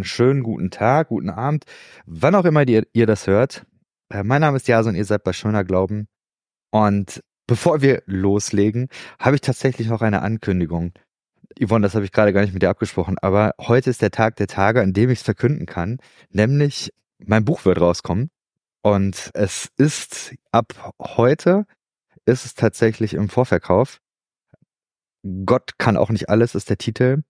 Einen schönen guten Tag, guten Abend, wann auch immer ihr, ihr das hört. Äh, mein Name ist Jason, ihr seid bei Schöner Glauben. Und bevor wir loslegen, habe ich tatsächlich noch eine Ankündigung. Yvonne, das habe ich gerade gar nicht mit dir abgesprochen, aber heute ist der Tag der Tage, an dem ich es verkünden kann, nämlich mein Buch wird rauskommen. Und es ist ab heute ist es tatsächlich im Vorverkauf. Gott kann auch nicht alles ist der Titel.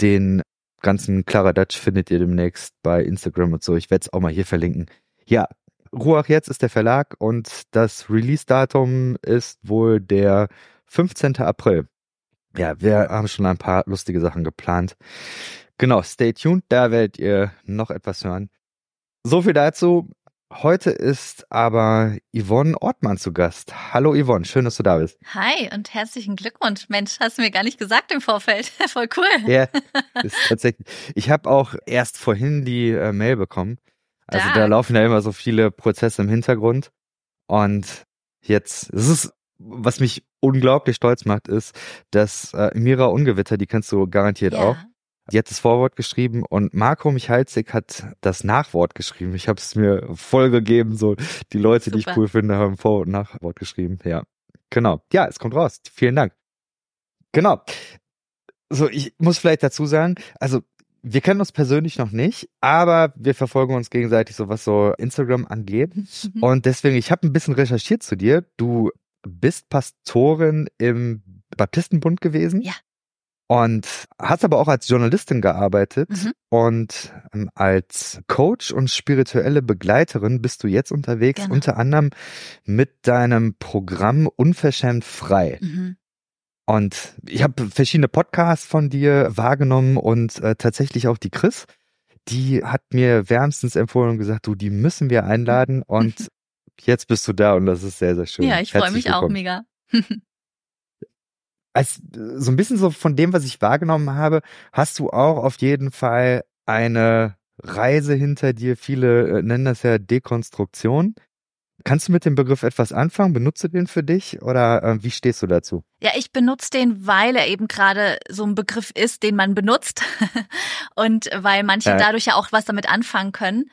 Den ganzen Klaradutsch findet ihr demnächst bei Instagram und so. Ich werde es auch mal hier verlinken. Ja, Ruach jetzt ist der Verlag und das Release-Datum ist wohl der 15. April. Ja, wir haben schon ein paar lustige Sachen geplant. Genau, stay tuned, da werdet ihr noch etwas hören. So viel dazu. Heute ist aber Yvonne Ortmann zu Gast. Hallo Yvonne, schön, dass du da bist. Hi und herzlichen Glückwunsch. Mensch, hast du mir gar nicht gesagt im Vorfeld. Voll cool. Ja, ist tatsächlich. Ich habe auch erst vorhin die äh, Mail bekommen. Also da. da laufen ja immer so viele Prozesse im Hintergrund. Und jetzt, es ist, was mich unglaublich stolz macht, ist, dass äh, Mira Ungewitter, die kennst du garantiert ja. auch, die hat das Vorwort geschrieben und Marco Michalzig hat das Nachwort geschrieben. Ich habe es mir voll gegeben, so die Leute, Super. die ich cool finde, haben Vor- und Nachwort geschrieben. Ja, genau. Ja, es kommt raus. Vielen Dank. Genau. So, ich muss vielleicht dazu sagen, also wir kennen uns persönlich noch nicht, aber wir verfolgen uns gegenseitig so was so Instagram angeht. Mhm. Und deswegen, ich habe ein bisschen recherchiert zu dir. Du bist Pastorin im Baptistenbund gewesen. Ja und hast aber auch als Journalistin gearbeitet mhm. und ähm, als Coach und spirituelle Begleiterin bist du jetzt unterwegs, genau. unter anderem mit deinem Programm Unverschämt frei. Mhm. Und ich habe verschiedene Podcasts von dir wahrgenommen und äh, tatsächlich auch die Chris, die hat mir wärmstens empfohlen und gesagt, du, die müssen wir einladen und jetzt bist du da und das ist sehr, sehr schön. Ja, ich freue mich willkommen. auch mega. als so ein bisschen so von dem, was ich wahrgenommen habe, hast du auch auf jeden Fall eine Reise hinter dir. Viele äh, nennen das ja Dekonstruktion. Kannst du mit dem Begriff etwas anfangen? Benutze den für dich oder äh, wie stehst du dazu? Ja, ich benutze den, weil er eben gerade so ein Begriff ist, den man benutzt und weil manche ja. dadurch ja auch was damit anfangen können,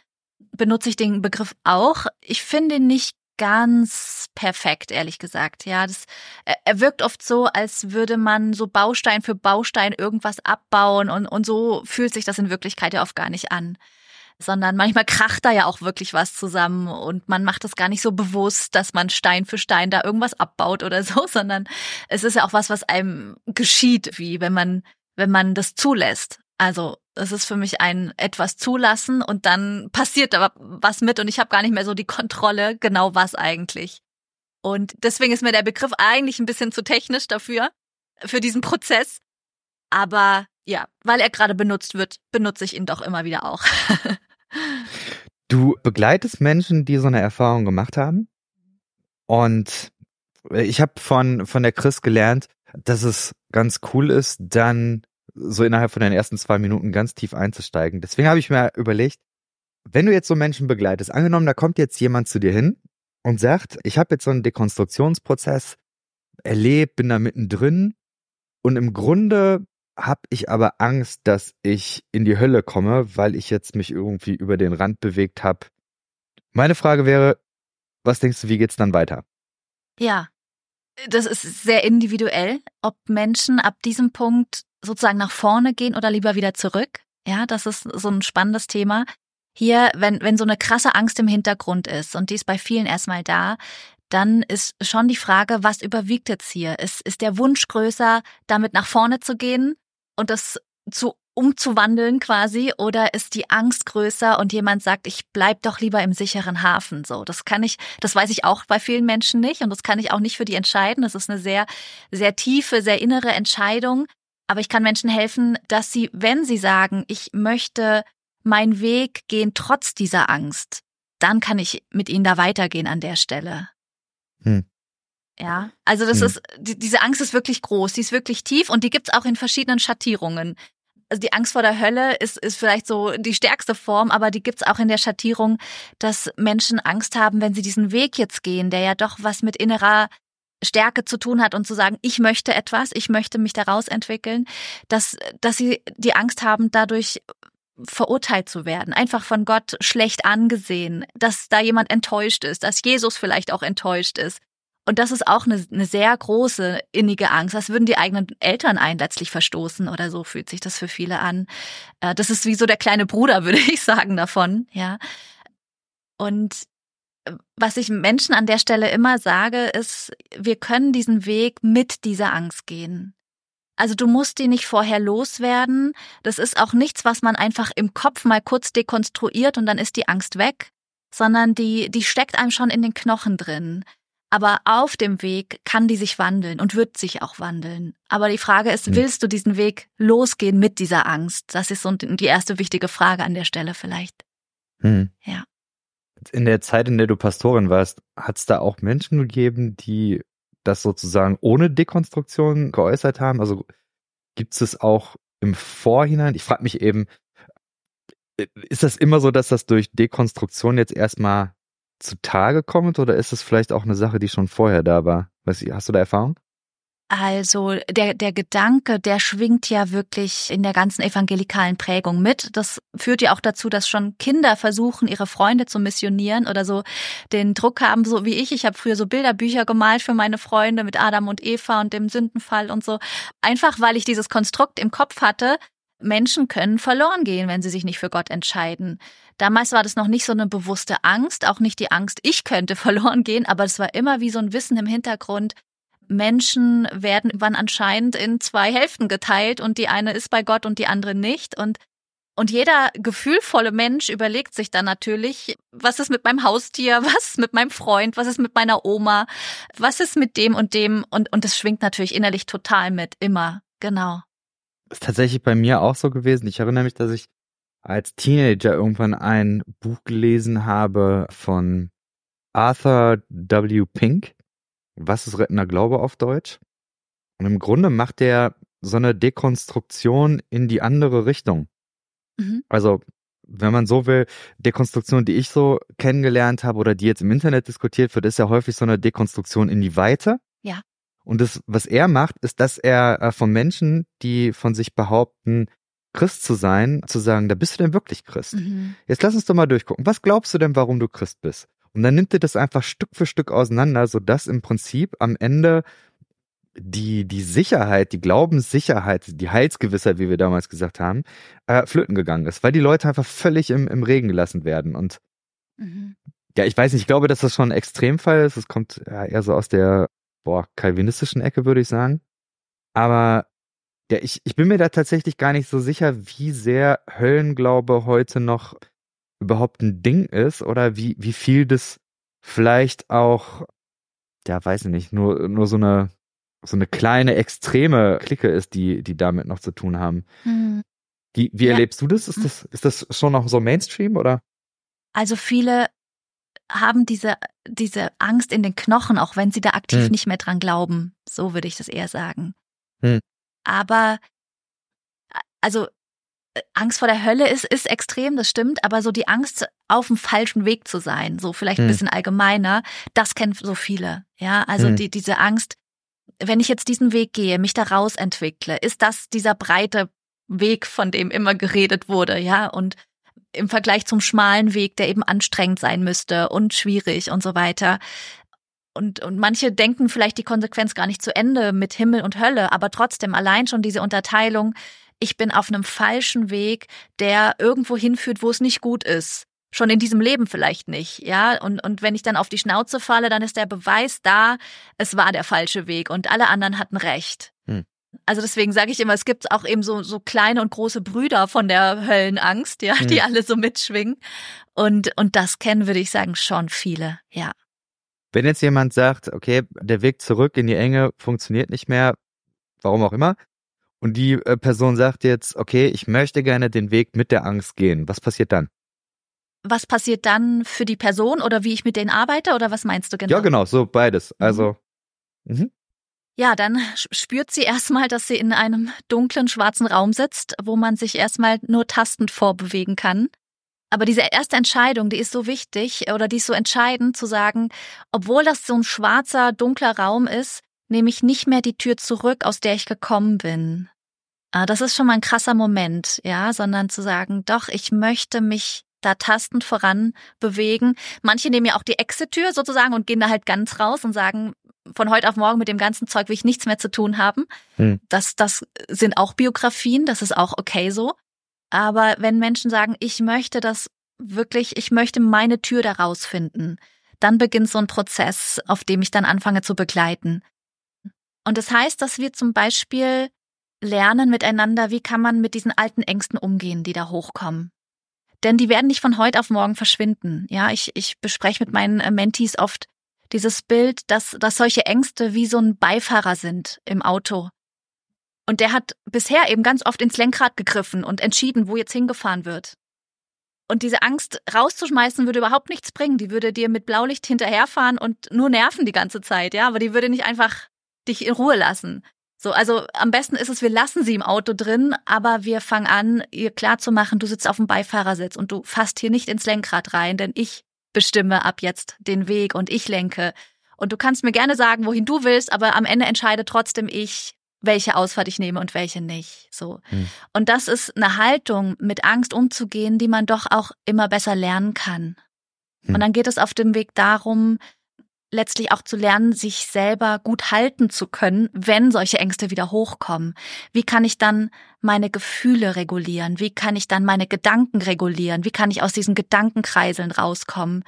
benutze ich den Begriff auch. Ich finde ihn nicht ganz perfekt, ehrlich gesagt. Ja, das, er wirkt oft so, als würde man so Baustein für Baustein irgendwas abbauen und, und so fühlt sich das in Wirklichkeit ja oft gar nicht an. Sondern manchmal kracht da ja auch wirklich was zusammen und man macht das gar nicht so bewusst, dass man Stein für Stein da irgendwas abbaut oder so, sondern es ist ja auch was, was einem geschieht, wie wenn man, wenn man das zulässt. Also es ist für mich ein etwas zulassen und dann passiert da was mit und ich habe gar nicht mehr so die Kontrolle, genau was eigentlich. Und deswegen ist mir der Begriff eigentlich ein bisschen zu technisch dafür, für diesen Prozess. Aber ja, weil er gerade benutzt wird, benutze ich ihn doch immer wieder auch. du begleitest Menschen, die so eine Erfahrung gemacht haben. Und ich habe von, von der Chris gelernt, dass es ganz cool ist, dann so innerhalb von den ersten zwei Minuten ganz tief einzusteigen. Deswegen habe ich mir überlegt, wenn du jetzt so Menschen begleitest, angenommen, da kommt jetzt jemand zu dir hin und sagt, ich habe jetzt so einen Dekonstruktionsprozess erlebt, bin da mittendrin und im Grunde habe ich aber Angst, dass ich in die Hölle komme, weil ich jetzt mich irgendwie über den Rand bewegt habe. Meine Frage wäre, was denkst du, wie geht's dann weiter? Ja, das ist sehr individuell, ob Menschen ab diesem Punkt sozusagen nach vorne gehen oder lieber wieder zurück. Ja, das ist so ein spannendes Thema. Hier, wenn, wenn so eine krasse Angst im Hintergrund ist und die ist bei vielen erstmal da, dann ist schon die Frage, was überwiegt jetzt hier? Ist, ist der Wunsch größer, damit nach vorne zu gehen und das zu umzuwandeln quasi oder ist die Angst größer und jemand sagt, ich bleib doch lieber im sicheren Hafen so. Das kann ich, das weiß ich auch bei vielen Menschen nicht und das kann ich auch nicht für die entscheiden. Das ist eine sehr sehr tiefe, sehr innere Entscheidung, aber ich kann Menschen helfen, dass sie, wenn sie sagen, ich möchte meinen Weg gehen trotz dieser Angst, dann kann ich mit ihnen da weitergehen an der Stelle. Hm. Ja, also das hm. ist, die, diese Angst ist wirklich groß, die ist wirklich tief und die gibt's auch in verschiedenen Schattierungen. Also die Angst vor der Hölle ist, ist vielleicht so die stärkste Form, aber die gibt's auch in der Schattierung, dass Menschen Angst haben, wenn sie diesen Weg jetzt gehen, der ja doch was mit innerer Stärke zu tun hat und zu sagen, ich möchte etwas, ich möchte mich daraus entwickeln, dass, dass sie die Angst haben, dadurch verurteilt zu werden, einfach von Gott schlecht angesehen, dass da jemand enttäuscht ist, dass Jesus vielleicht auch enttäuscht ist. Und das ist auch eine, eine sehr große innige Angst. Das würden die eigenen Eltern einen letztlich verstoßen oder so fühlt sich das für viele an. Äh, das ist wie so der kleine Bruder, würde ich sagen, davon, ja. Und was ich Menschen an der Stelle immer sage, ist, wir können diesen Weg mit dieser Angst gehen. Also du musst die nicht vorher loswerden. Das ist auch nichts, was man einfach im Kopf mal kurz dekonstruiert und dann ist die Angst weg, sondern die, die steckt einem schon in den Knochen drin. Aber auf dem Weg kann die sich wandeln und wird sich auch wandeln. Aber die Frage ist, hm. willst du diesen Weg losgehen mit dieser Angst? Das ist so die erste wichtige Frage an der Stelle vielleicht. Hm. Ja. In der Zeit, in der du Pastorin warst, hat es da auch Menschen gegeben, die das sozusagen ohne Dekonstruktion geäußert haben? Also gibt es auch im Vorhinein? Ich frage mich eben, äh, ist das immer so, dass das durch Dekonstruktion jetzt erstmal zutage kommt oder ist es vielleicht auch eine Sache, die schon vorher da war? hast du da Erfahrung? Also der, der Gedanke, der schwingt ja wirklich in der ganzen evangelikalen Prägung mit. Das führt ja auch dazu, dass schon Kinder versuchen, ihre Freunde zu missionieren oder so den Druck haben, so wie ich. Ich habe früher so Bilderbücher gemalt für meine Freunde mit Adam und Eva und dem Sündenfall und so. Einfach weil ich dieses Konstrukt im Kopf hatte, Menschen können verloren gehen, wenn sie sich nicht für Gott entscheiden. Damals war das noch nicht so eine bewusste Angst, auch nicht die Angst, ich könnte verloren gehen, aber es war immer wie so ein Wissen im Hintergrund, Menschen werden wann anscheinend in zwei Hälften geteilt und die eine ist bei Gott und die andere nicht. Und, und jeder gefühlvolle Mensch überlegt sich dann natürlich, was ist mit meinem Haustier, was ist mit meinem Freund, was ist mit meiner Oma, was ist mit dem und dem. Und, und das schwingt natürlich innerlich total mit, immer. Genau. Das ist tatsächlich bei mir auch so gewesen. Ich erinnere mich, dass ich als Teenager irgendwann ein Buch gelesen habe von Arthur W. Pink. Was ist rettender Glaube auf Deutsch? Und im Grunde macht der so eine Dekonstruktion in die andere Richtung. Mhm. Also, wenn man so will, Dekonstruktion, die ich so kennengelernt habe oder die jetzt im Internet diskutiert wird, ist ja häufig so eine Dekonstruktion in die Weite. Ja. Und das, was er macht, ist, dass er äh, von Menschen, die von sich behaupten, Christ zu sein, zu sagen, da bist du denn wirklich Christ? Mhm. Jetzt lass uns doch mal durchgucken. Was glaubst du denn, warum du Christ bist? Und dann nimmt er das einfach Stück für Stück auseinander, sodass im Prinzip am Ende die, die Sicherheit, die Glaubenssicherheit, die Heilsgewissheit, wie wir damals gesagt haben, äh, flöten gegangen ist, weil die Leute einfach völlig im, im Regen gelassen werden. Und mhm. ja, ich weiß nicht, ich glaube, dass das schon ein Extremfall ist. Es kommt ja, eher so aus der boah, kalvinistischen Ecke, würde ich sagen. Aber ja, ich, ich bin mir da tatsächlich gar nicht so sicher, wie sehr Höllenglaube heute noch überhaupt ein Ding ist oder wie, wie viel das vielleicht auch, ja, weiß ich nicht, nur, nur so eine, so eine kleine extreme Clique ist, die, die damit noch zu tun haben. Mhm. Wie, wie ja. erlebst du das? Ist das, ist das schon noch so Mainstream oder? Also viele haben diese, diese Angst in den Knochen, auch wenn sie da aktiv hm. nicht mehr dran glauben. So würde ich das eher sagen. Hm. Aber, also Angst vor der Hölle ist, ist extrem, das stimmt, aber so die Angst, auf dem falschen Weg zu sein, so vielleicht ein hm. bisschen allgemeiner, das kennen so viele. Ja, also hm. die, diese Angst, wenn ich jetzt diesen Weg gehe, mich daraus entwickle, ist das dieser breite Weg, von dem immer geredet wurde, ja, und im Vergleich zum schmalen Weg, der eben anstrengend sein müsste und schwierig und so weiter. Und, und manche denken vielleicht die Konsequenz gar nicht zu Ende mit Himmel und Hölle, aber trotzdem allein schon diese Unterteilung, ich bin auf einem falschen Weg, der irgendwo hinführt, wo es nicht gut ist. Schon in diesem Leben vielleicht nicht, ja. Und, und wenn ich dann auf die Schnauze falle, dann ist der Beweis da, es war der falsche Weg und alle anderen hatten recht. Hm. Also deswegen sage ich immer, es gibt auch eben so, so kleine und große Brüder von der Höllenangst, ja, hm. die alle so mitschwingen. Und, und das kennen, würde ich sagen, schon viele, ja. Wenn jetzt jemand sagt, okay, der Weg zurück in die Enge funktioniert nicht mehr, warum auch immer, und die äh, Person sagt jetzt, okay, ich möchte gerne den Weg mit der Angst gehen. Was passiert dann? Was passiert dann für die Person oder wie ich mit denen arbeite oder was meinst du genau? Ja, genau, so beides. Mhm. Also. Mhm. Ja, dann spürt sie erstmal, dass sie in einem dunklen, schwarzen Raum sitzt, wo man sich erstmal nur tastend vorbewegen kann. Aber diese erste Entscheidung, die ist so wichtig oder die ist so entscheidend zu sagen, obwohl das so ein schwarzer, dunkler Raum ist, nehme ich nicht mehr die Tür zurück, aus der ich gekommen bin. Ah, das ist schon mal ein krasser Moment, ja, sondern zu sagen, doch, ich möchte mich da tastend voran bewegen. Manche nehmen ja auch die Exit-Tür sozusagen und gehen da halt ganz raus und sagen, von heute auf morgen mit dem ganzen Zeug will ich nichts mehr zu tun haben. Hm. Das, das sind auch Biografien, das ist auch okay so. Aber wenn Menschen sagen, ich möchte das wirklich, ich möchte meine Tür da rausfinden, dann beginnt so ein Prozess, auf dem ich dann anfange zu begleiten. Und das heißt, dass wir zum Beispiel lernen miteinander, wie kann man mit diesen alten Ängsten umgehen, die da hochkommen. Denn die werden nicht von heute auf morgen verschwinden. Ja, ich, ich bespreche mit meinen äh, Mentees oft dieses Bild, dass, dass solche Ängste wie so ein Beifahrer sind im Auto. Und der hat bisher eben ganz oft ins Lenkrad gegriffen und entschieden, wo jetzt hingefahren wird. Und diese Angst rauszuschmeißen würde überhaupt nichts bringen. Die würde dir mit Blaulicht hinterherfahren und nur nerven die ganze Zeit, ja, aber die würde nicht einfach dich in Ruhe lassen. So, also am besten ist es, wir lassen sie im Auto drin, aber wir fangen an, ihr klarzumachen, du sitzt auf dem Beifahrersitz und du fasst hier nicht ins Lenkrad rein, denn ich bestimme ab jetzt den Weg und ich lenke. Und du kannst mir gerne sagen, wohin du willst, aber am Ende entscheide trotzdem ich, welche Ausfahrt ich nehme und welche nicht. So. Hm. Und das ist eine Haltung, mit Angst umzugehen, die man doch auch immer besser lernen kann. Hm. Und dann geht es auf dem Weg darum, letztlich auch zu lernen, sich selber gut halten zu können, wenn solche Ängste wieder hochkommen. Wie kann ich dann meine Gefühle regulieren? Wie kann ich dann meine Gedanken regulieren? Wie kann ich aus diesen Gedankenkreiseln rauskommen?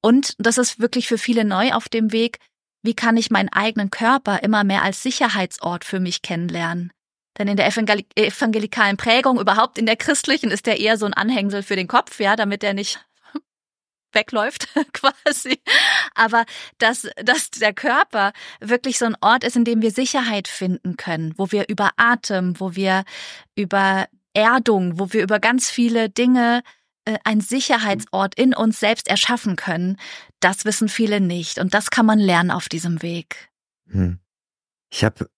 Und das ist wirklich für viele neu auf dem Weg. Wie kann ich meinen eigenen Körper immer mehr als Sicherheitsort für mich kennenlernen? Denn in der evangelikalen Prägung, überhaupt in der christlichen, ist der eher so ein Anhängsel für den Kopf, ja, damit er nicht wegläuft quasi. Aber dass, dass der Körper wirklich so ein Ort ist, in dem wir Sicherheit finden können, wo wir über Atem, wo wir über Erdung, wo wir über ganz viele Dinge äh, ein Sicherheitsort in uns selbst erschaffen können, das wissen viele nicht. Und das kann man lernen auf diesem Weg. Hm. Ich habe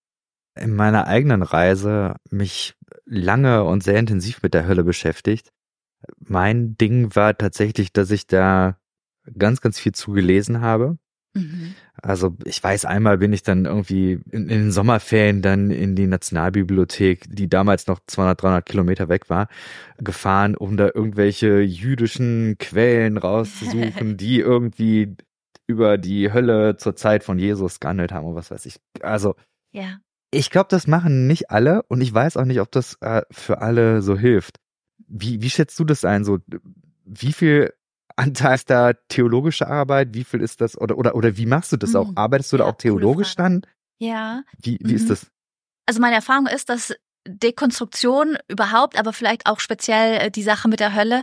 in meiner eigenen Reise mich lange und sehr intensiv mit der Hölle beschäftigt mein Ding war tatsächlich, dass ich da ganz, ganz viel zugelesen habe. Mhm. Also ich weiß, einmal bin ich dann irgendwie in, in, den Sommerferien dann in die Nationalbibliothek, die damals noch 200, 300 Kilometer weg war, gefahren, um da irgendwelche jüdischen Quellen rauszusuchen, die irgendwie über die Hölle zur Zeit von Jesus gehandelt haben und was weiß ich. Also ja. ich glaube, das machen nicht alle und ich weiß auch nicht, ob das äh, für alle so hilft. Wie, wie schätzt du das ein? So, wie viel Anteil ist da theologische Arbeit? Wie viel ist das? Oder, oder, oder wie machst du das auch? Mhm. Arbeitest du ja, da auch theologisch dann? Ja. Wie, wie mhm. ist das? Also meine Erfahrung ist, dass Dekonstruktion überhaupt, aber vielleicht auch speziell äh, die Sache mit der Hölle,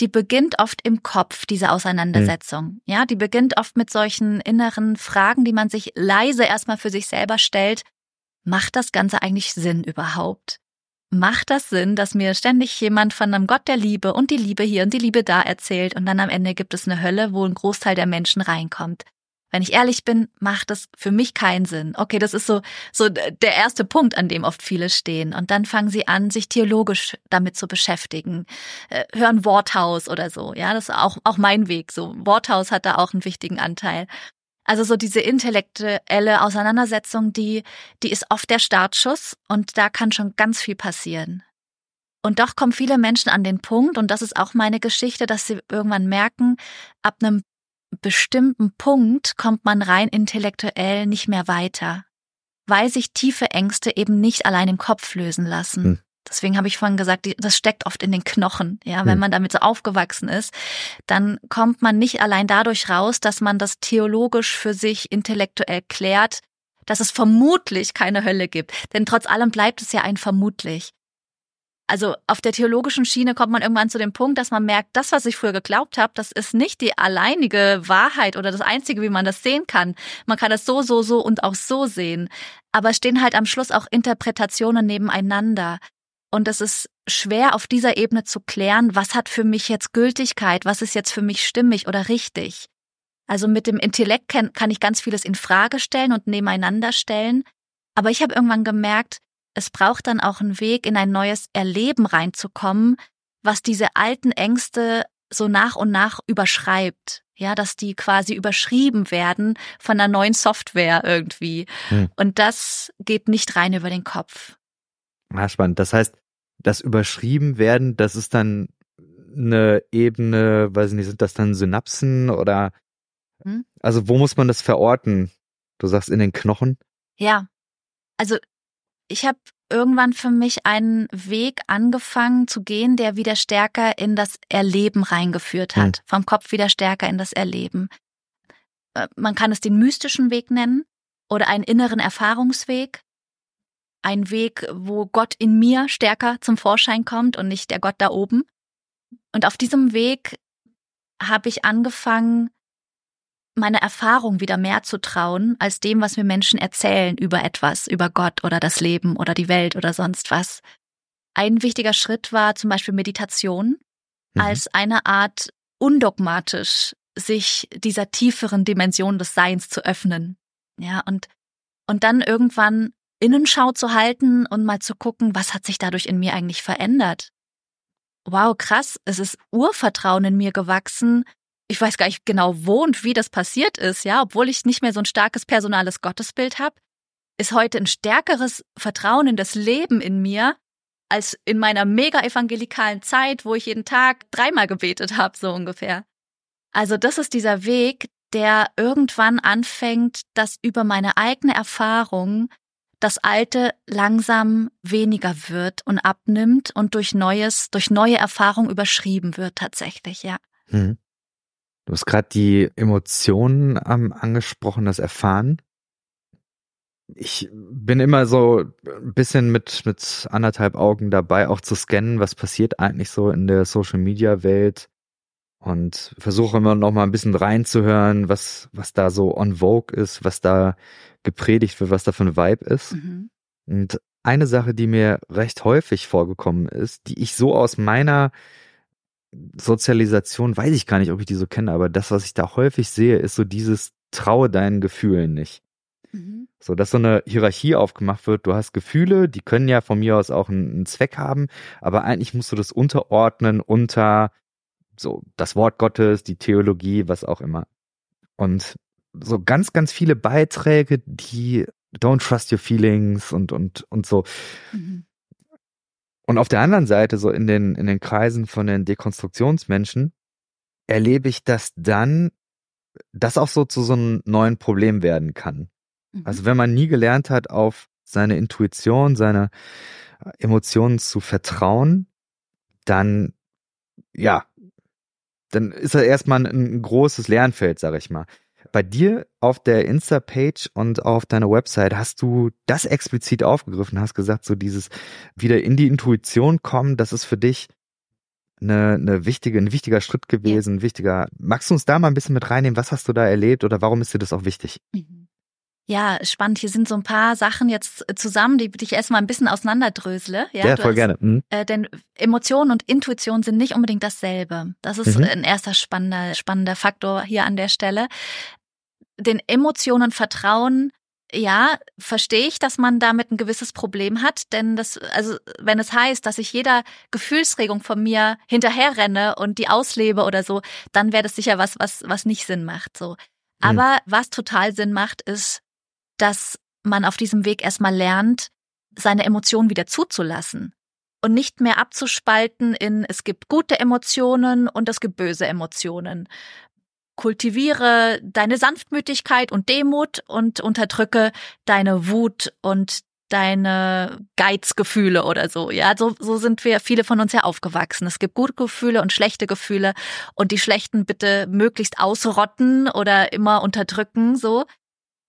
die beginnt oft im Kopf, diese Auseinandersetzung. Mhm. Ja, die beginnt oft mit solchen inneren Fragen, die man sich leise erstmal für sich selber stellt. Macht das Ganze eigentlich Sinn überhaupt? Macht das Sinn, dass mir ständig jemand von einem Gott der Liebe und die Liebe hier und die Liebe da erzählt und dann am Ende gibt es eine Hölle, wo ein Großteil der Menschen reinkommt. Wenn ich ehrlich bin, macht das für mich keinen Sinn. Okay, das ist so, so der erste Punkt, an dem oft viele stehen. Und dann fangen sie an, sich theologisch damit zu beschäftigen. Äh, hören Worthaus oder so. Ja, das ist auch, auch mein Weg. So, Worthaus hat da auch einen wichtigen Anteil. Also so diese intellektuelle Auseinandersetzung, die, die ist oft der Startschuss und da kann schon ganz viel passieren. Und doch kommen viele Menschen an den Punkt, und das ist auch meine Geschichte, dass sie irgendwann merken, ab einem bestimmten Punkt kommt man rein intellektuell nicht mehr weiter, weil sich tiefe Ängste eben nicht allein im Kopf lösen lassen. Hm. Deswegen habe ich vorhin gesagt, das steckt oft in den Knochen. Ja, wenn hm. man damit so aufgewachsen ist, dann kommt man nicht allein dadurch raus, dass man das theologisch für sich intellektuell klärt, dass es vermutlich keine Hölle gibt. Denn trotz allem bleibt es ja ein vermutlich. Also auf der theologischen Schiene kommt man irgendwann zu dem Punkt, dass man merkt, das, was ich früher geglaubt habe, das ist nicht die alleinige Wahrheit oder das Einzige, wie man das sehen kann. Man kann es so, so, so und auch so sehen. Aber es stehen halt am Schluss auch Interpretationen nebeneinander. Und es ist schwer auf dieser Ebene zu klären, was hat für mich jetzt Gültigkeit, was ist jetzt für mich stimmig oder richtig. Also mit dem Intellekt kann, kann ich ganz vieles in Frage stellen und nebeneinander stellen. Aber ich habe irgendwann gemerkt, es braucht dann auch einen Weg, in ein neues Erleben reinzukommen, was diese alten Ängste so nach und nach überschreibt. Ja, dass die quasi überschrieben werden von einer neuen Software irgendwie. Hm. Und das geht nicht rein über den Kopf. Ah, spannend. Das heißt, das überschrieben werden, das ist dann eine Ebene, weiß nicht, sind das dann Synapsen oder hm? also wo muss man das verorten? Du sagst in den Knochen? Ja. Also ich habe irgendwann für mich einen Weg angefangen zu gehen, der wieder stärker in das Erleben reingeführt hat. Hm. Vom Kopf wieder stärker in das Erleben. Äh, man kann es den mystischen Weg nennen oder einen inneren Erfahrungsweg. Ein Weg, wo Gott in mir stärker zum Vorschein kommt und nicht der Gott da oben. Und auf diesem Weg habe ich angefangen, meine Erfahrung wieder mehr zu trauen als dem, was mir Menschen erzählen über etwas, über Gott oder das Leben oder die Welt oder sonst was. Ein wichtiger Schritt war zum Beispiel Meditation mhm. als eine Art undogmatisch sich dieser tieferen Dimension des Seins zu öffnen. Ja, und, und dann irgendwann Innenschau zu halten und mal zu gucken, was hat sich dadurch in mir eigentlich verändert? Wow, krass, es ist Urvertrauen in mir gewachsen, ich weiß gar nicht genau, wo und wie das passiert ist, ja, obwohl ich nicht mehr so ein starkes personales Gottesbild habe, ist heute ein stärkeres Vertrauen in das Leben in mir als in meiner mega evangelikalen Zeit, wo ich jeden Tag dreimal gebetet habe, so ungefähr. Also das ist dieser Weg, der irgendwann anfängt, dass über meine eigene Erfahrung das Alte langsam weniger wird und abnimmt und durch Neues, durch neue Erfahrung überschrieben wird tatsächlich, ja. Hm. Du hast gerade die Emotionen ähm, angesprochen, das Erfahren. Ich bin immer so ein bisschen mit, mit anderthalb Augen dabei, auch zu scannen, was passiert eigentlich so in der Social Media Welt und versuche immer noch mal ein bisschen reinzuhören, was, was da so on vogue ist, was da gepredigt wird, was da für ein Vibe ist. Mhm. Und eine Sache, die mir recht häufig vorgekommen ist, die ich so aus meiner Sozialisation, weiß ich gar nicht, ob ich die so kenne, aber das, was ich da häufig sehe, ist so dieses traue deinen Gefühlen nicht. Mhm. So, dass so eine Hierarchie aufgemacht wird. Du hast Gefühle, die können ja von mir aus auch einen, einen Zweck haben, aber eigentlich musst du das unterordnen unter so das Wort Gottes, die Theologie, was auch immer. Und so ganz, ganz viele Beiträge, die don't trust your feelings und, und, und so. Mhm. Und auf der anderen Seite, so in den, in den Kreisen von den Dekonstruktionsmenschen, erlebe ich, dass dann das auch so zu so einem neuen Problem werden kann. Mhm. Also wenn man nie gelernt hat, auf seine Intuition, seine Emotionen zu vertrauen, dann, ja, dann ist das erstmal ein, ein großes Lernfeld, sag ich mal bei dir auf der Insta-Page und auf deiner Website hast du das explizit aufgegriffen, hast gesagt, so dieses wieder in die Intuition kommen, das ist für dich eine, eine wichtige, ein wichtiger Schritt gewesen, ein wichtiger. Magst du uns da mal ein bisschen mit reinnehmen? Was hast du da erlebt oder warum ist dir das auch wichtig? Mhm. Ja, spannend. Hier sind so ein paar Sachen jetzt zusammen, die ich erstmal ein bisschen auseinanderdrösle. Ja, ja voll hast, gerne. Mhm. Äh, denn Emotionen und Intuition sind nicht unbedingt dasselbe. Das ist mhm. ein erster spannender, spannender Faktor hier an der Stelle den Emotionen vertrauen, ja, verstehe ich, dass man damit ein gewisses Problem hat, denn das, also wenn es heißt, dass ich jeder Gefühlsregung von mir hinterherrenne und die auslebe oder so, dann wäre das sicher was, was, was nicht Sinn macht. So. Mhm. Aber was total Sinn macht, ist, dass man auf diesem Weg erstmal lernt, seine Emotionen wieder zuzulassen und nicht mehr abzuspalten in es gibt gute Emotionen und es gibt böse Emotionen, kultiviere deine Sanftmütigkeit und Demut und unterdrücke deine Wut und deine Geizgefühle oder so. Ja, so, so sind wir viele von uns ja aufgewachsen. Es gibt gute Gefühle und schlechte Gefühle und die schlechten bitte möglichst ausrotten oder immer unterdrücken, so.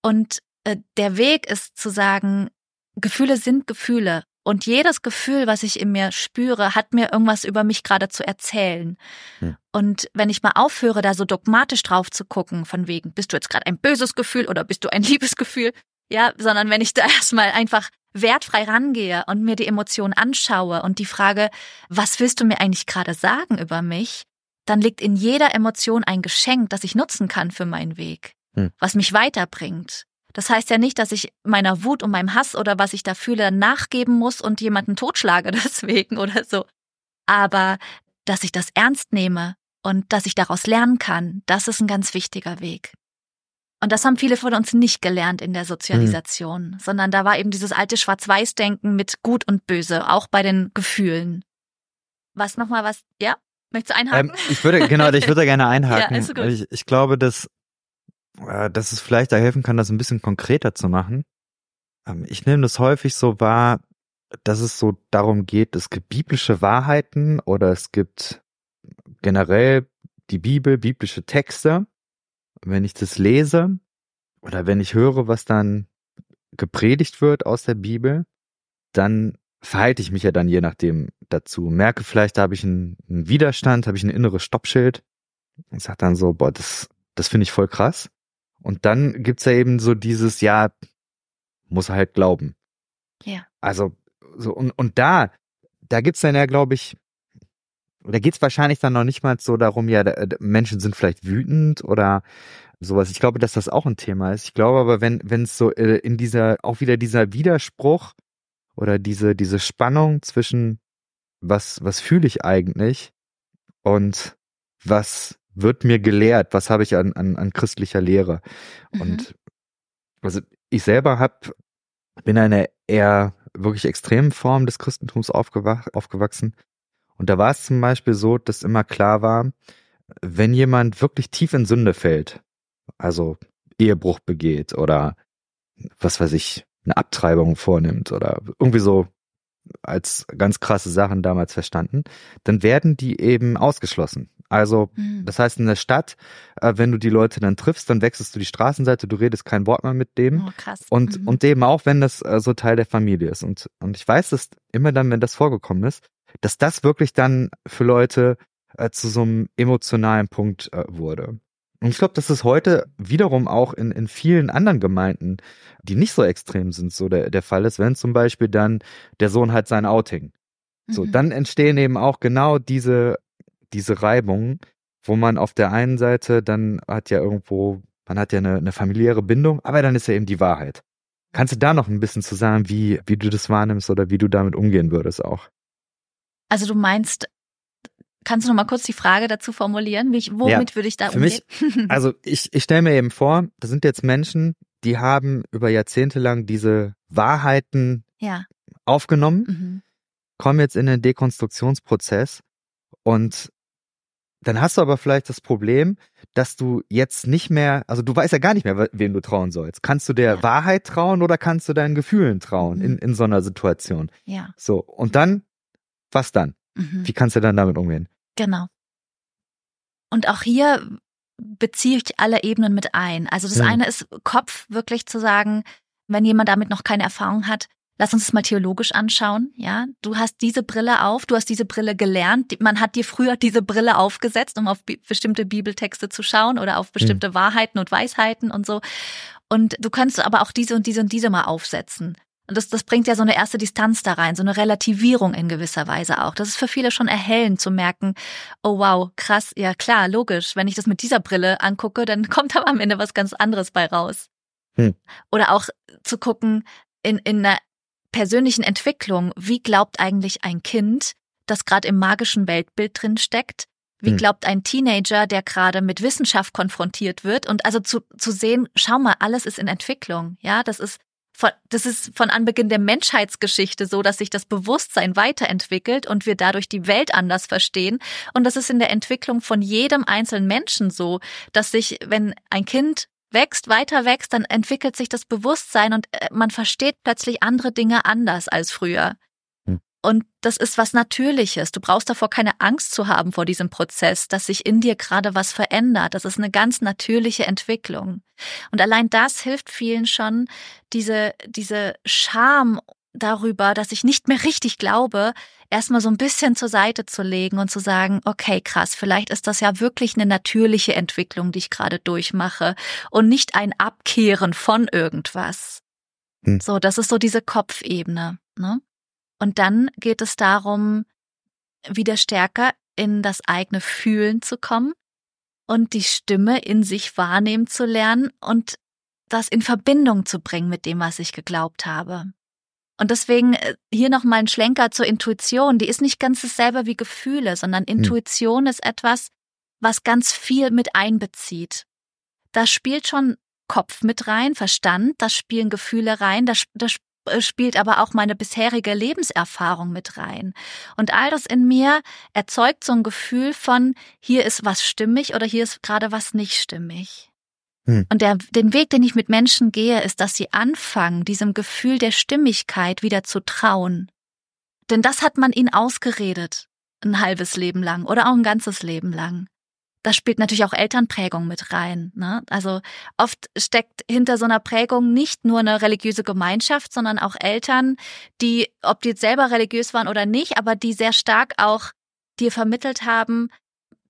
Und äh, der Weg ist zu sagen, Gefühle sind Gefühle und jedes Gefühl, was ich in mir spüre, hat mir irgendwas über mich gerade zu erzählen. Hm. Und wenn ich mal aufhöre, da so dogmatisch drauf zu gucken, von wegen, bist du jetzt gerade ein böses Gefühl oder bist du ein Liebesgefühl? Ja, sondern wenn ich da erstmal einfach wertfrei rangehe und mir die Emotionen anschaue und die Frage, was willst du mir eigentlich gerade sagen über mich? Dann liegt in jeder Emotion ein Geschenk, das ich nutzen kann für meinen Weg, hm. was mich weiterbringt. Das heißt ja nicht, dass ich meiner Wut und meinem Hass oder was ich da fühle nachgeben muss und jemanden totschlage deswegen oder so. Aber dass ich das ernst nehme und dass ich daraus lernen kann, das ist ein ganz wichtiger Weg. Und das haben viele von uns nicht gelernt in der Sozialisation, mhm. sondern da war eben dieses alte Schwarz-Weiß-Denken mit Gut und Böse, auch bei den Gefühlen. Was nochmal was, ja? Möchtest du einhaken? Ähm, ich würde, genau, ich würde gerne einhaken. ja, ist gut. Ich, ich glaube, dass, äh, dass es vielleicht da helfen kann, das ein bisschen konkreter zu machen. Ähm, ich nehme das häufig so wahr, dass es so darum geht, es gibt biblische Wahrheiten oder es gibt generell die Bibel, biblische Texte. Wenn ich das lese oder wenn ich höre, was dann gepredigt wird aus der Bibel, dann verhalte ich mich ja dann je nachdem dazu. Merke vielleicht, da habe ich einen, einen Widerstand, habe ich ein inneres Stoppschild und sage dann so, boah, das, das finde ich voll krass. Und dann gibt's ja eben so dieses, ja, muss halt glauben. Ja. Also, so, und, und da, da gibt's dann ja, glaube ich, da geht's wahrscheinlich dann noch nicht mal so darum, ja, Menschen sind vielleicht wütend oder sowas. Ich glaube, dass das auch ein Thema ist. Ich glaube aber, wenn wenn es so äh, in dieser auch wieder dieser Widerspruch oder diese diese Spannung zwischen was was fühle ich eigentlich und was wird mir gelehrt, was habe ich an, an, an christlicher Lehre. Mhm. Und also ich selber hab, bin eine eher wirklich extremen Form des Christentums aufgewach, aufgewachsen. Und da war es zum Beispiel so, dass immer klar war, wenn jemand wirklich tief in Sünde fällt, also Ehebruch begeht oder was weiß ich, eine Abtreibung vornimmt oder irgendwie so als ganz krasse Sachen damals verstanden, dann werden die eben ausgeschlossen. Also, mhm. das heißt, in der Stadt, äh, wenn du die Leute dann triffst, dann wechselst du die Straßenseite, du redest kein Wort mehr mit dem. Oh, krass. Und, mhm. und eben auch, wenn das äh, so Teil der Familie ist. Und, und ich weiß, dass immer dann, wenn das vorgekommen ist, dass das wirklich dann für Leute äh, zu so einem emotionalen Punkt äh, wurde. Und ich glaube, dass es heute wiederum auch in, in vielen anderen Gemeinden, die nicht so extrem sind, so der, der Fall ist, wenn zum Beispiel dann der Sohn hat sein Outing. So, mhm. dann entstehen eben auch genau diese, diese Reibungen, wo man auf der einen Seite dann hat ja irgendwo, man hat ja eine, eine familiäre Bindung, aber dann ist ja eben die Wahrheit. Kannst du da noch ein bisschen zu sagen, wie, wie du das wahrnimmst oder wie du damit umgehen würdest auch? Also du meinst, kannst du noch mal kurz die Frage dazu formulieren? Wie, womit ja, würde ich da für umgehen? Mich, also ich, ich stelle mir eben vor, da sind jetzt Menschen, die haben über Jahrzehnte lang diese Wahrheiten ja. aufgenommen, mhm. kommen jetzt in den Dekonstruktionsprozess und dann hast du aber vielleicht das Problem, dass du jetzt nicht mehr, also du weißt ja gar nicht mehr, wem du trauen sollst. Kannst du der ja. Wahrheit trauen oder kannst du deinen Gefühlen trauen mhm. in, in so einer Situation? Ja. So, und dann was dann? Mhm. Wie kannst du dann damit umgehen? Genau. Und auch hier beziehe ich alle Ebenen mit ein. Also das mhm. eine ist Kopf wirklich zu sagen, wenn jemand damit noch keine Erfahrung hat, lass uns es mal theologisch anschauen. Ja, du hast diese Brille auf, du hast diese Brille gelernt. Man hat dir früher diese Brille aufgesetzt, um auf bestimmte Bibeltexte zu schauen oder auf bestimmte mhm. Wahrheiten und Weisheiten und so. Und du kannst aber auch diese und diese und diese mal aufsetzen. Und das, das bringt ja so eine erste Distanz da rein, so eine Relativierung in gewisser Weise auch. Das ist für viele schon erhellend zu merken, oh wow, krass, ja klar, logisch. Wenn ich das mit dieser Brille angucke, dann kommt aber am Ende was ganz anderes bei raus. Hm. Oder auch zu gucken, in, in einer persönlichen Entwicklung, wie glaubt eigentlich ein Kind, das gerade im magischen Weltbild drin steckt? Wie hm. glaubt ein Teenager, der gerade mit Wissenschaft konfrontiert wird? Und also zu, zu sehen, schau mal, alles ist in Entwicklung. Ja, das ist das ist von Anbeginn der Menschheitsgeschichte so, dass sich das Bewusstsein weiterentwickelt und wir dadurch die Welt anders verstehen. Und das ist in der Entwicklung von jedem einzelnen Menschen so, dass sich, wenn ein Kind wächst, weiter wächst, dann entwickelt sich das Bewusstsein und äh, man versteht plötzlich andere Dinge anders als früher. Und das ist was Natürliches. Du brauchst davor keine Angst zu haben vor diesem Prozess, dass sich in dir gerade was verändert. Das ist eine ganz natürliche Entwicklung. Und allein das hilft vielen schon, diese, diese Scham darüber, dass ich nicht mehr richtig glaube, erstmal so ein bisschen zur Seite zu legen und zu sagen, okay, krass, vielleicht ist das ja wirklich eine natürliche Entwicklung, die ich gerade durchmache und nicht ein Abkehren von irgendwas. Hm. So, das ist so diese Kopfebene. Ne? Und dann geht es darum, wieder stärker in das eigene Fühlen zu kommen und die Stimme in sich wahrnehmen zu lernen und das in Verbindung zu bringen mit dem, was ich geglaubt habe. Und deswegen äh, hier nochmal ein Schlenker zur Intuition. Die ist nicht ganz dasselbe wie Gefühle, sondern hm. Intuition hm. ist etwas, was ganz viel mit einbezieht. Da spielt schon Kopf mit rein, Verstand, da spielen Gefühle rein, da, da spielt aber auch meine bisherige Lebenserfahrung mit rein. Und all das in mir erzeugt so ein Gefühl von, hier ist was stimmig oder hier ist gerade was nicht stimmig. Hm. Und der, den Weg, den ich mit Menschen gehe, ist, dass sie anfangen, diesem Gefühl der Stimmigkeit wieder zu trauen. Denn das hat man ihnen ausgeredet, ein halbes Leben lang oder auch ein ganzes Leben lang da spielt natürlich auch Elternprägung mit rein. Ne? Also oft steckt hinter so einer Prägung nicht nur eine religiöse Gemeinschaft, sondern auch Eltern, die, ob die jetzt selber religiös waren oder nicht, aber die sehr stark auch dir vermittelt haben,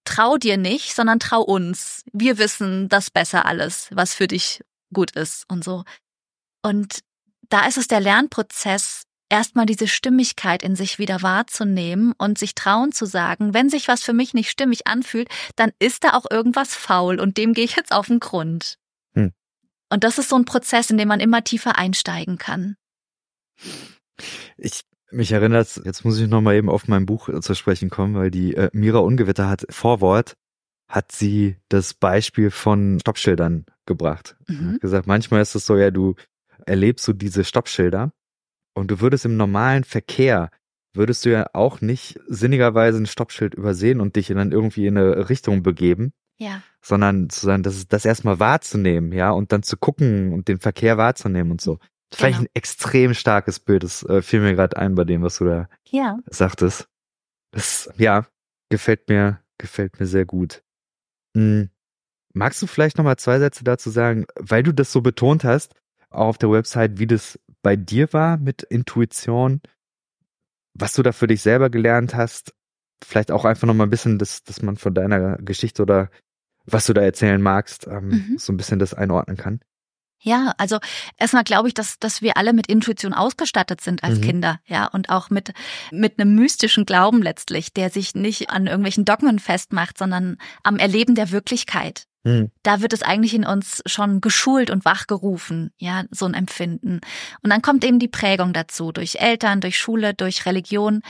trau dir nicht, sondern trau uns. Wir wissen das besser alles, was für dich gut ist und so. Und da ist es der Lernprozess, erstmal diese Stimmigkeit in sich wieder wahrzunehmen und sich trauen zu sagen, wenn sich was für mich nicht stimmig anfühlt, dann ist da auch irgendwas faul und dem gehe ich jetzt auf den Grund. Hm. Und das ist so ein Prozess, in dem man immer tiefer einsteigen kann. Ich mich erinnert, jetzt muss ich noch mal eben auf mein Buch zu sprechen kommen, weil die äh, Mira Ungewitter hat Vorwort hat sie das Beispiel von Stoppschildern gebracht. Mhm. Hat gesagt, manchmal ist es so, ja, du erlebst so diese Stoppschilder und du würdest im normalen Verkehr, würdest du ja auch nicht sinnigerweise ein Stoppschild übersehen und dich dann irgendwie in eine Richtung begeben. Ja. Sondern zu sagen, das, das erstmal wahrzunehmen, ja, und dann zu gucken und den Verkehr wahrzunehmen und so. Vielleicht genau. ein extrem starkes Bild, das äh, fiel mir gerade ein bei dem, was du da ja. sagtest. Das, ja, gefällt mir, gefällt mir sehr gut. Hm. Magst du vielleicht nochmal zwei Sätze dazu sagen, weil du das so betont hast, auch auf der Website, wie das bei dir war mit Intuition, was du da für dich selber gelernt hast, vielleicht auch einfach noch mal ein bisschen, dass, dass man von deiner Geschichte oder was du da erzählen magst, ähm, mhm. so ein bisschen das einordnen kann. Ja, also erstmal glaube ich, dass, dass wir alle mit Intuition ausgestattet sind als mhm. Kinder, ja, und auch mit, mit einem mystischen Glauben letztlich, der sich nicht an irgendwelchen Dogmen festmacht, sondern am Erleben der Wirklichkeit. Hm. Da wird es eigentlich in uns schon geschult und wachgerufen, ja, so ein Empfinden. Und dann kommt eben die Prägung dazu, durch Eltern, durch Schule, durch Religion,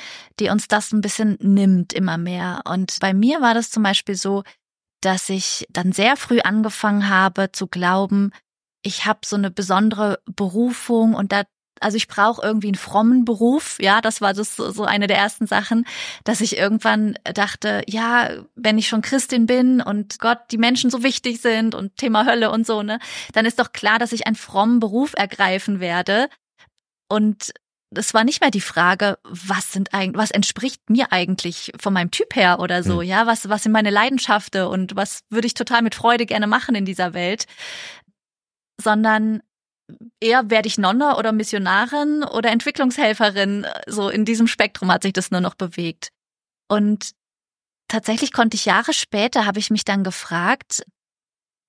die uns das ein bisschen nimmt immer mehr. Und bei mir war das zum Beispiel so, dass ich dann sehr früh angefangen habe zu glauben, ich habe so eine besondere Berufung und da also ich brauche irgendwie einen frommen Beruf, ja, das war das so eine der ersten Sachen, dass ich irgendwann dachte, ja, wenn ich schon Christin bin und Gott, die Menschen so wichtig sind und Thema Hölle und so, ne, dann ist doch klar, dass ich einen frommen Beruf ergreifen werde. Und es war nicht mehr die Frage, was sind eigentlich, was entspricht mir eigentlich von meinem Typ her oder so, mhm. ja, was, was sind meine Leidenschaften und was würde ich total mit Freude gerne machen in dieser Welt, sondern eher werde ich Nonne oder Missionarin oder Entwicklungshelferin. So in diesem Spektrum hat sich das nur noch bewegt. Und tatsächlich konnte ich Jahre später, habe ich mich dann gefragt,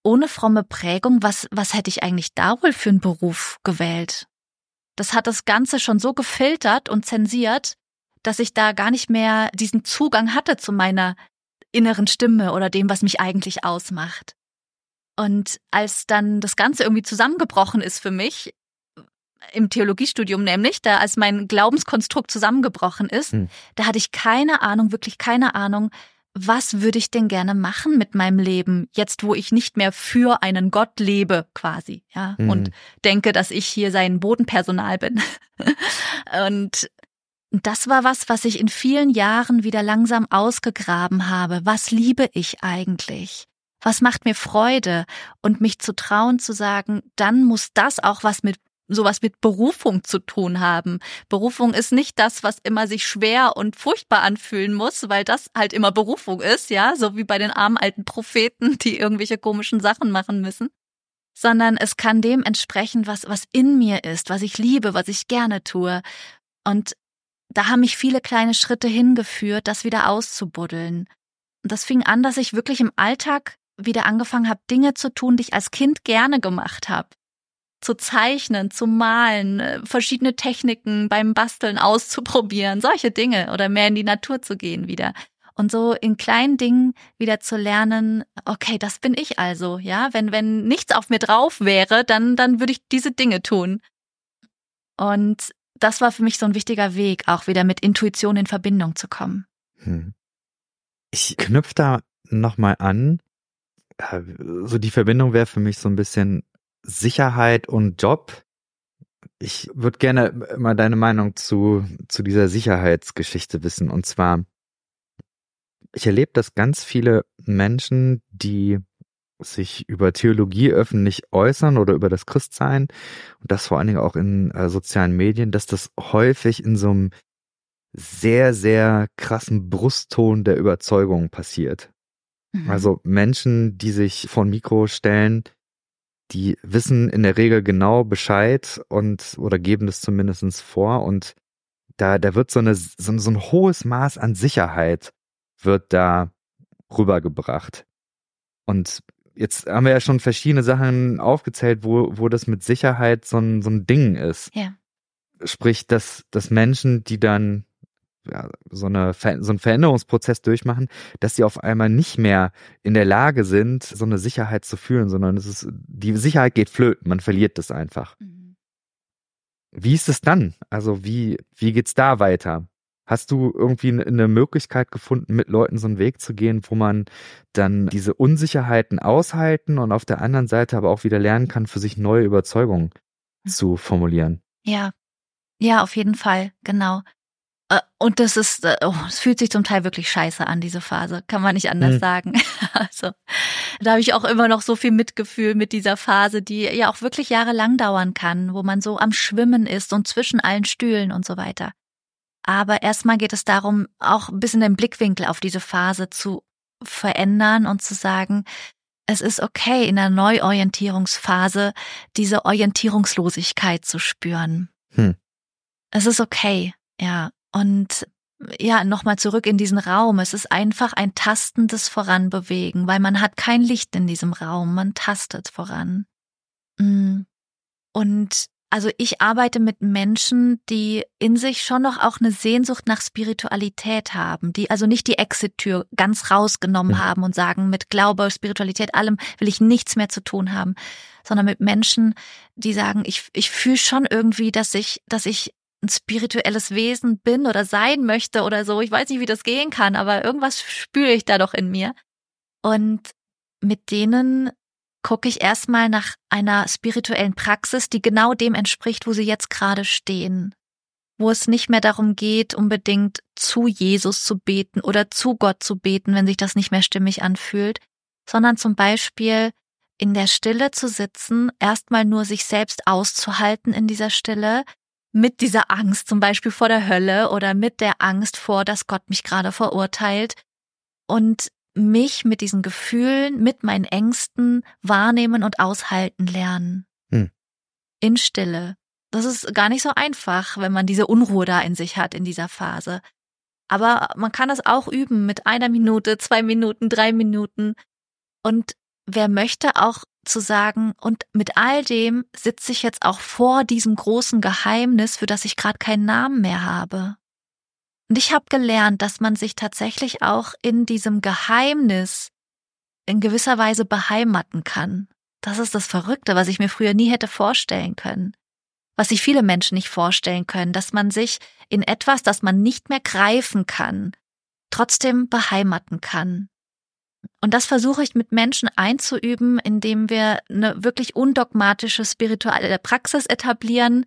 ohne fromme Prägung, was, was hätte ich eigentlich da wohl für einen Beruf gewählt? Das hat das Ganze schon so gefiltert und zensiert, dass ich da gar nicht mehr diesen Zugang hatte zu meiner inneren Stimme oder dem, was mich eigentlich ausmacht. Und als dann das Ganze irgendwie zusammengebrochen ist für mich, im Theologiestudium nämlich, da als mein Glaubenskonstrukt zusammengebrochen ist, hm. da hatte ich keine Ahnung, wirklich keine Ahnung, was würde ich denn gerne machen mit meinem Leben, jetzt wo ich nicht mehr für einen Gott lebe, quasi, ja, hm. und denke, dass ich hier sein Bodenpersonal bin. und das war was, was ich in vielen Jahren wieder langsam ausgegraben habe. Was liebe ich eigentlich? Was macht mir Freude und mich zu trauen zu sagen, dann muss das auch was mit sowas mit Berufung zu tun haben. Berufung ist nicht das, was immer sich schwer und furchtbar anfühlen muss, weil das halt immer Berufung ist, ja, so wie bei den armen alten Propheten, die irgendwelche komischen Sachen machen müssen, sondern es kann dem entsprechen, was was in mir ist, was ich liebe, was ich gerne tue. Und da haben mich viele kleine Schritte hingeführt, das wieder auszubuddeln. Und das fing an, dass ich wirklich im Alltag wieder angefangen habe, Dinge zu tun, die ich als Kind gerne gemacht habe. Zu zeichnen, zu malen, äh, verschiedene Techniken beim Basteln auszuprobieren, solche Dinge oder mehr in die Natur zu gehen wieder. Und so in kleinen Dingen wieder zu lernen, okay, das bin ich also, ja. Wenn, wenn nichts auf mir drauf wäre, dann, dann würde ich diese Dinge tun. Und das war für mich so ein wichtiger Weg, auch wieder mit Intuition in Verbindung zu kommen. Hm. Ich knüpfe da nochmal an. Äh, so die Verbindung wäre für mich so ein bisschen Sicherheit und Job. Ich würde gerne mal deine Meinung zu, zu dieser Sicherheitsgeschichte wissen. Und zwar, ich erlebe, dass ganz viele Menschen, die sich über Theologie öffentlich äußern oder über das Christsein und das vor allen Dingen auch in äh, sozialen Medien, dass das häufig in so einem sehr, sehr krassen Brustton der Überzeugung passiert. Mhm. Also Menschen, die sich vor ein Mikro stellen, die wissen in der Regel genau Bescheid und oder geben das zumindestens vor und da, da wird so, eine, so, so ein hohes Maß an Sicherheit wird da rübergebracht. Und jetzt haben wir ja schon verschiedene Sachen aufgezählt, wo, wo das mit Sicherheit so ein, so ein Ding ist. Ja. Sprich, dass, dass Menschen, die dann ja, so, eine, so einen Veränderungsprozess durchmachen, dass sie auf einmal nicht mehr in der Lage sind, so eine Sicherheit zu fühlen, sondern es ist, die Sicherheit geht flöten, man verliert das einfach. Mhm. Wie ist es dann? Also wie, wie geht's da weiter? Hast du irgendwie eine Möglichkeit gefunden, mit Leuten so einen Weg zu gehen, wo man dann diese Unsicherheiten aushalten und auf der anderen Seite aber auch wieder lernen kann, für sich neue Überzeugungen mhm. zu formulieren? Ja, ja, auf jeden Fall, genau. Äh, und das ist, äh, oh, es fühlt sich zum Teil wirklich scheiße an, diese Phase. Kann man nicht anders mhm. sagen. Also, da habe ich auch immer noch so viel Mitgefühl mit dieser Phase, die ja auch wirklich jahrelang dauern kann, wo man so am Schwimmen ist und zwischen allen Stühlen und so weiter. Aber erstmal geht es darum, auch ein bisschen den Blickwinkel auf diese Phase zu verändern und zu sagen, es ist okay, in der Neuorientierungsphase diese Orientierungslosigkeit zu spüren. Hm. Es ist okay, ja. Und ja, nochmal zurück in diesen Raum. Es ist einfach ein tastendes Voranbewegen, weil man hat kein Licht in diesem Raum. Man tastet voran. Mm. Und also ich arbeite mit Menschen, die in sich schon noch auch eine Sehnsucht nach Spiritualität haben, die also nicht die Exit-Tür ganz rausgenommen ja. haben und sagen, mit Glaube, Spiritualität, allem will ich nichts mehr zu tun haben, sondern mit Menschen, die sagen, ich, ich fühle schon irgendwie, dass ich, dass ich ein spirituelles Wesen bin oder sein möchte oder so. Ich weiß nicht, wie das gehen kann, aber irgendwas spüre ich da doch in mir. Und mit denen gucke ich erstmal nach einer spirituellen Praxis, die genau dem entspricht, wo sie jetzt gerade stehen. Wo es nicht mehr darum geht, unbedingt zu Jesus zu beten oder zu Gott zu beten, wenn sich das nicht mehr stimmig anfühlt, sondern zum Beispiel in der Stille zu sitzen, erstmal nur sich selbst auszuhalten in dieser Stille, mit dieser Angst zum Beispiel vor der Hölle oder mit der Angst vor, dass Gott mich gerade verurteilt und mich mit diesen Gefühlen, mit meinen Ängsten wahrnehmen und aushalten lernen. Hm. In Stille. Das ist gar nicht so einfach, wenn man diese Unruhe da in sich hat in dieser Phase. Aber man kann das auch üben mit einer Minute, zwei Minuten, drei Minuten. Und wer möchte auch zu sagen, und mit all dem sitze ich jetzt auch vor diesem großen Geheimnis, für das ich gerade keinen Namen mehr habe. Und ich habe gelernt, dass man sich tatsächlich auch in diesem Geheimnis in gewisser Weise beheimaten kann. Das ist das Verrückte, was ich mir früher nie hätte vorstellen können. Was sich viele Menschen nicht vorstellen können, dass man sich in etwas, das man nicht mehr greifen kann, trotzdem beheimaten kann. Und das versuche ich mit Menschen einzuüben, indem wir eine wirklich undogmatische spirituelle Praxis etablieren,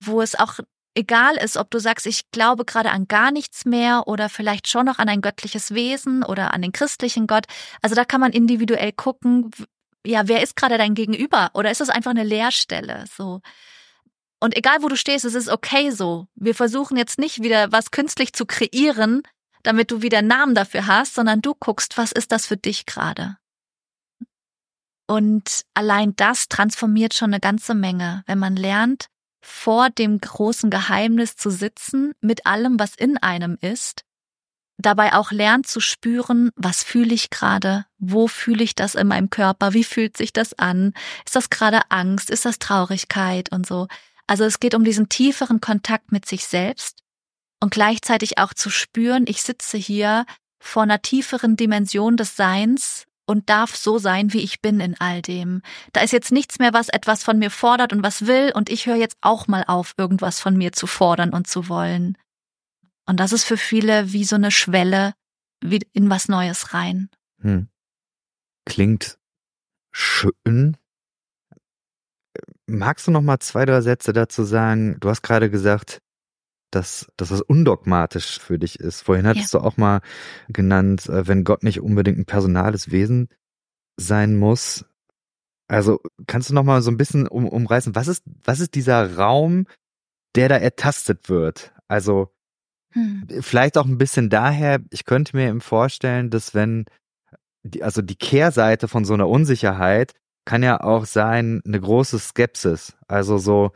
wo es auch egal ist, ob du sagst, ich glaube gerade an gar nichts mehr oder vielleicht schon noch an ein göttliches Wesen oder an den christlichen Gott. Also da kann man individuell gucken, ja, wer ist gerade dein Gegenüber oder ist es einfach eine Leerstelle, so. Und egal wo du stehst, es ist okay so. Wir versuchen jetzt nicht wieder was künstlich zu kreieren, damit du wieder Namen dafür hast, sondern du guckst, was ist das für dich gerade. Und allein das transformiert schon eine ganze Menge, wenn man lernt, vor dem großen Geheimnis zu sitzen, mit allem, was in einem ist, dabei auch lernt zu spüren, was fühle ich gerade, wo fühle ich das in meinem Körper, wie fühlt sich das an, ist das gerade Angst, ist das Traurigkeit und so. Also es geht um diesen tieferen Kontakt mit sich selbst und gleichzeitig auch zu spüren, ich sitze hier vor einer tieferen Dimension des Seins und darf so sein, wie ich bin in all dem. Da ist jetzt nichts mehr, was etwas von mir fordert und was will, und ich höre jetzt auch mal auf, irgendwas von mir zu fordern und zu wollen. Und das ist für viele wie so eine Schwelle wie in was Neues rein. Hm. Klingt schön. Magst du noch mal zwei, drei Sätze dazu sagen? Du hast gerade gesagt, dass, dass das undogmatisch für dich ist. Vorhin hattest ja. du auch mal genannt, äh, wenn Gott nicht unbedingt ein personales Wesen sein muss. Also kannst du noch mal so ein bisschen um, umreißen, was ist, was ist dieser Raum, der da ertastet wird? Also hm. vielleicht auch ein bisschen daher, ich könnte mir eben vorstellen, dass wenn, die, also die Kehrseite von so einer Unsicherheit kann ja auch sein, eine große Skepsis. Also so,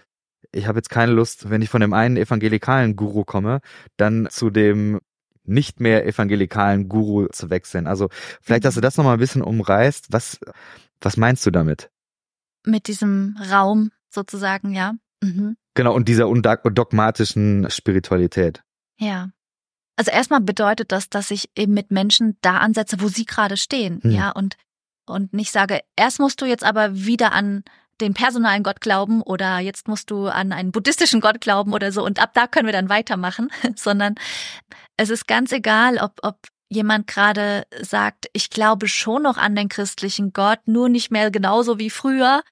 ich habe jetzt keine Lust, wenn ich von dem einen evangelikalen Guru komme, dann zu dem nicht mehr evangelikalen Guru zu wechseln. Also vielleicht, dass du mhm. das nochmal ein bisschen umreißt. Was, was meinst du damit? Mit diesem Raum sozusagen, ja. Mhm. Genau, und dieser undogmatischen Spiritualität. Ja. Also erstmal bedeutet das, dass ich eben mit Menschen da ansetze, wo sie gerade stehen, hm. ja, und, und nicht sage, erst musst du jetzt aber wieder an den personalen Gott glauben oder jetzt musst du an einen buddhistischen Gott glauben oder so und ab da können wir dann weitermachen, sondern es ist ganz egal, ob, ob jemand gerade sagt, ich glaube schon noch an den christlichen Gott, nur nicht mehr genauso wie früher,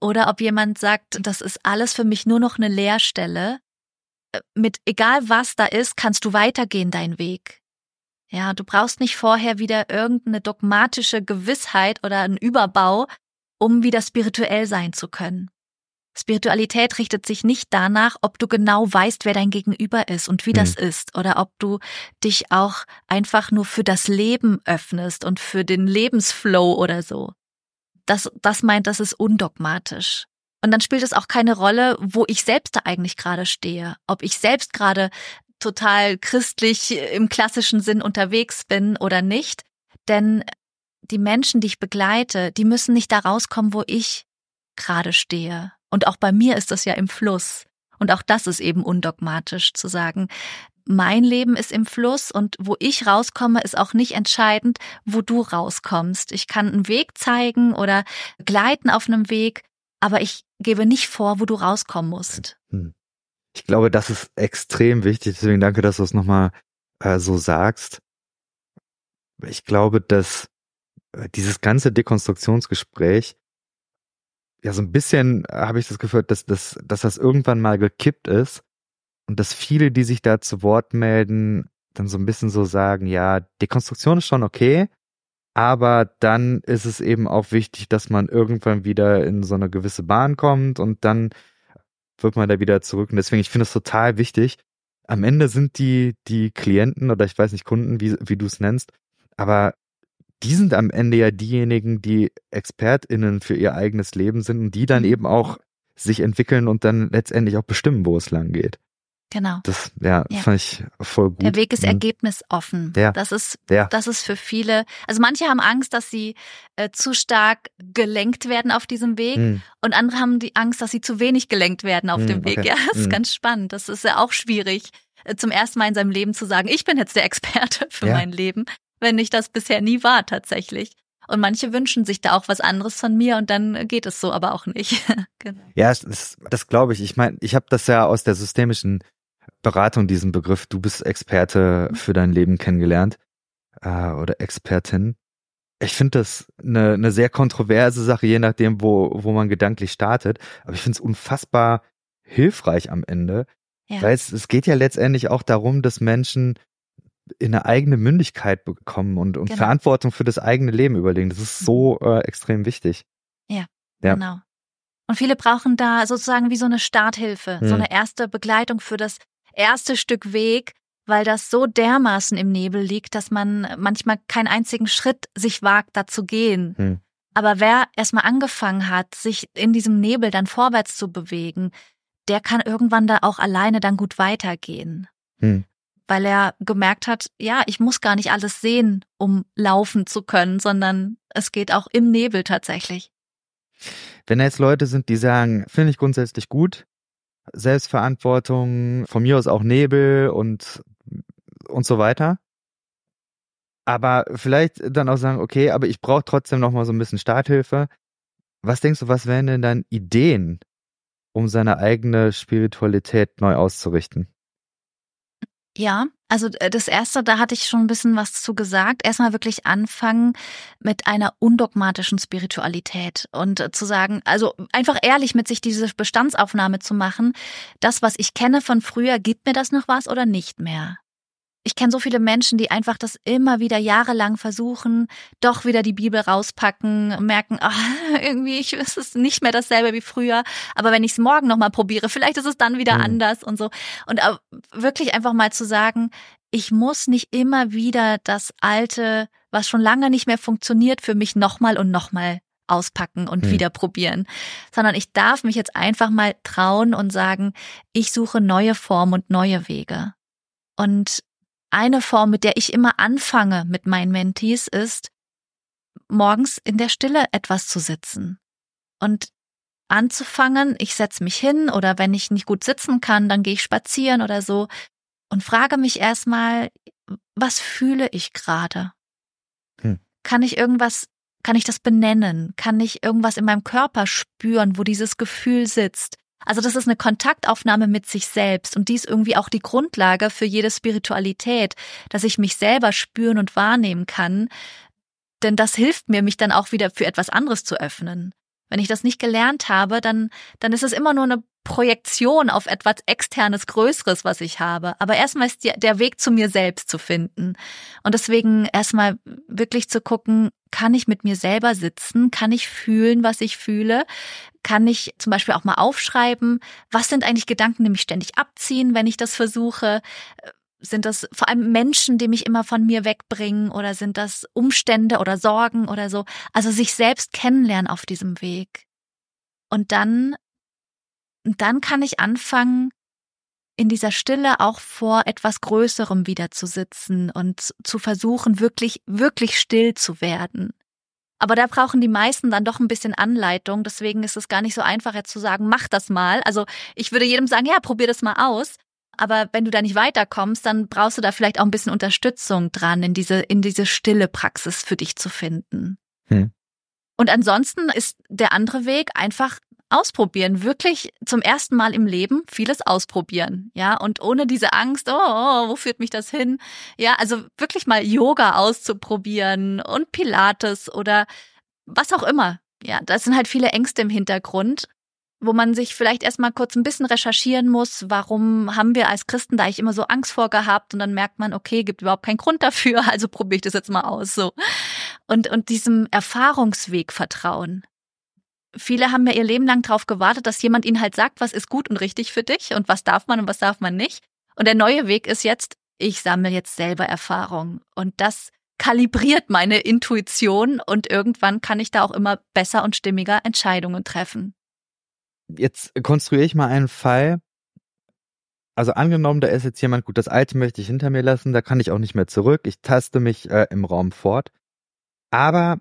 oder ob jemand sagt, das ist alles für mich nur noch eine Leerstelle. Mit egal was da ist, kannst du weitergehen deinen Weg. Ja, du brauchst nicht vorher wieder irgendeine dogmatische Gewissheit oder einen Überbau, um wieder spirituell sein zu können. Spiritualität richtet sich nicht danach, ob du genau weißt, wer dein Gegenüber ist und wie mhm. das ist, oder ob du dich auch einfach nur für das Leben öffnest und für den Lebensflow oder so. Das, das meint, das ist undogmatisch. Und dann spielt es auch keine Rolle, wo ich selbst da eigentlich gerade stehe. Ob ich selbst gerade total christlich im klassischen Sinn unterwegs bin oder nicht. Denn die Menschen, die ich begleite, die müssen nicht da rauskommen, wo ich gerade stehe. Und auch bei mir ist das ja im Fluss. Und auch das ist eben undogmatisch zu sagen, mein Leben ist im Fluss und wo ich rauskomme, ist auch nicht entscheidend, wo du rauskommst. Ich kann einen Weg zeigen oder gleiten auf einem Weg, aber ich gebe nicht vor, wo du rauskommen musst. Hm. Ich glaube, das ist extrem wichtig. Deswegen danke, dass du es nochmal äh, so sagst. Ich glaube, dass dieses ganze Dekonstruktionsgespräch, ja, so ein bisschen habe ich das Gefühl, dass, dass, dass das irgendwann mal gekippt ist und dass viele, die sich da zu Wort melden, dann so ein bisschen so sagen, ja, Dekonstruktion ist schon okay, aber dann ist es eben auch wichtig, dass man irgendwann wieder in so eine gewisse Bahn kommt und dann wird man da wieder zurück. Und deswegen, ich finde es total wichtig. Am Ende sind die, die Klienten oder ich weiß nicht, Kunden, wie, wie du es nennst, aber die sind am Ende ja diejenigen, die ExpertInnen für ihr eigenes Leben sind und die dann mhm. eben auch sich entwickeln und dann letztendlich auch bestimmen, wo es lang geht. Genau. Das ja, ja, fand ich voll gut. Der Weg ist mhm. ergebnisoffen. Ja. Das ist, ja. das ist für viele. Also manche haben Angst, dass sie äh, zu stark gelenkt werden auf diesem Weg mhm. und andere haben die Angst, dass sie zu wenig gelenkt werden auf mhm, dem Weg. Okay. Ja, das ist mhm. ganz spannend. Das ist ja auch schwierig, äh, zum ersten Mal in seinem Leben zu sagen, ich bin jetzt der Experte für ja. mein Leben wenn ich das bisher nie war tatsächlich. Und manche wünschen sich da auch was anderes von mir und dann geht es so aber auch nicht. genau. Ja, das, das glaube ich. Ich meine, ich habe das ja aus der systemischen Beratung, diesen Begriff, du bist Experte mhm. für dein Leben kennengelernt äh, oder Expertin. Ich finde das eine, eine sehr kontroverse Sache, je nachdem, wo, wo man gedanklich startet. Aber ich finde es unfassbar hilfreich am Ende, ja. weil es, es geht ja letztendlich auch darum, dass Menschen in eine eigene Mündigkeit bekommen und, und genau. Verantwortung für das eigene Leben überlegen. Das ist so mhm. äh, extrem wichtig. Ja, ja, genau. Und viele brauchen da sozusagen wie so eine Starthilfe, hm. so eine erste Begleitung für das erste Stück Weg, weil das so dermaßen im Nebel liegt, dass man manchmal keinen einzigen Schritt sich wagt, da zu gehen. Hm. Aber wer erstmal angefangen hat, sich in diesem Nebel dann vorwärts zu bewegen, der kann irgendwann da auch alleine dann gut weitergehen. Hm weil er gemerkt hat, ja, ich muss gar nicht alles sehen, um laufen zu können, sondern es geht auch im Nebel tatsächlich. Wenn jetzt Leute sind, die sagen, finde ich grundsätzlich gut, Selbstverantwortung, von mir aus auch Nebel und, und so weiter. Aber vielleicht dann auch sagen, okay, aber ich brauche trotzdem noch mal so ein bisschen Starthilfe. Was denkst du, was wären denn dann Ideen, um seine eigene Spiritualität neu auszurichten? Ja, also äh, das erste, da hatte ich schon ein bisschen was zu gesagt. Erstmal wirklich anfangen mit einer undogmatischen Spiritualität und äh, zu sagen, also einfach ehrlich mit sich diese Bestandsaufnahme zu machen. Das, was ich kenne von früher, gibt mir das noch was oder nicht mehr? Ich kenne so viele Menschen, die einfach das immer wieder jahrelang versuchen, doch wieder die Bibel rauspacken, merken, ach, irgendwie ich, es ist nicht mehr dasselbe wie früher, aber wenn ich es morgen nochmal probiere, vielleicht ist es dann wieder mhm. anders und so. Und wirklich einfach mal zu sagen, ich muss nicht immer wieder das Alte, was schon lange nicht mehr funktioniert, für mich nochmal und nochmal auspacken und mhm. wieder probieren, sondern ich darf mich jetzt einfach mal trauen und sagen, ich suche neue Formen und neue Wege. Und eine Form, mit der ich immer anfange mit meinen Mentees, ist, morgens in der Stille etwas zu sitzen und anzufangen, ich setze mich hin oder wenn ich nicht gut sitzen kann, dann gehe ich spazieren oder so und frage mich erstmal, was fühle ich gerade? Hm. Kann ich irgendwas, kann ich das benennen? Kann ich irgendwas in meinem Körper spüren, wo dieses Gefühl sitzt? Also das ist eine Kontaktaufnahme mit sich selbst und dies irgendwie auch die Grundlage für jede Spiritualität, dass ich mich selber spüren und wahrnehmen kann, denn das hilft mir, mich dann auch wieder für etwas anderes zu öffnen. Wenn ich das nicht gelernt habe, dann, dann ist es immer nur eine Projektion auf etwas externes Größeres, was ich habe. Aber erstmal ist der Weg zu mir selbst zu finden. Und deswegen erstmal wirklich zu gucken, kann ich mit mir selber sitzen? Kann ich fühlen, was ich fühle? Kann ich zum Beispiel auch mal aufschreiben? Was sind eigentlich Gedanken, die mich ständig abziehen, wenn ich das versuche? Sind das vor allem Menschen, die mich immer von mir wegbringen oder sind das Umstände oder Sorgen oder so? Also sich selbst kennenlernen auf diesem Weg. Und dann, dann kann ich anfangen, in dieser Stille auch vor etwas Größerem wieder zu sitzen und zu versuchen, wirklich, wirklich still zu werden. Aber da brauchen die meisten dann doch ein bisschen Anleitung. Deswegen ist es gar nicht so einfach jetzt zu sagen, mach das mal. Also ich würde jedem sagen, ja, probier das mal aus. Aber wenn du da nicht weiterkommst, dann brauchst du da vielleicht auch ein bisschen Unterstützung dran, in diese, in diese stille Praxis für dich zu finden. Hm. Und ansonsten ist der andere Weg einfach ausprobieren, wirklich zum ersten Mal im Leben vieles ausprobieren, ja, und ohne diese Angst, oh, oh, wo führt mich das hin? Ja, also wirklich mal Yoga auszuprobieren und Pilates oder was auch immer. Ja, das sind halt viele Ängste im Hintergrund wo man sich vielleicht erstmal kurz ein bisschen recherchieren muss, warum haben wir als Christen da ich immer so Angst vor gehabt und dann merkt man, okay, gibt überhaupt keinen Grund dafür, also probiere ich das jetzt mal aus so. Und und diesem Erfahrungsweg vertrauen. Viele haben ja ihr Leben lang darauf gewartet, dass jemand ihnen halt sagt, was ist gut und richtig für dich und was darf man und was darf man nicht. Und der neue Weg ist jetzt, ich sammle jetzt selber Erfahrung und das kalibriert meine Intuition und irgendwann kann ich da auch immer besser und stimmiger Entscheidungen treffen jetzt konstruiere ich mal einen Fall. Also angenommen, da ist jetzt jemand, gut, das Alte möchte ich hinter mir lassen, da kann ich auch nicht mehr zurück. Ich taste mich äh, im Raum fort. Aber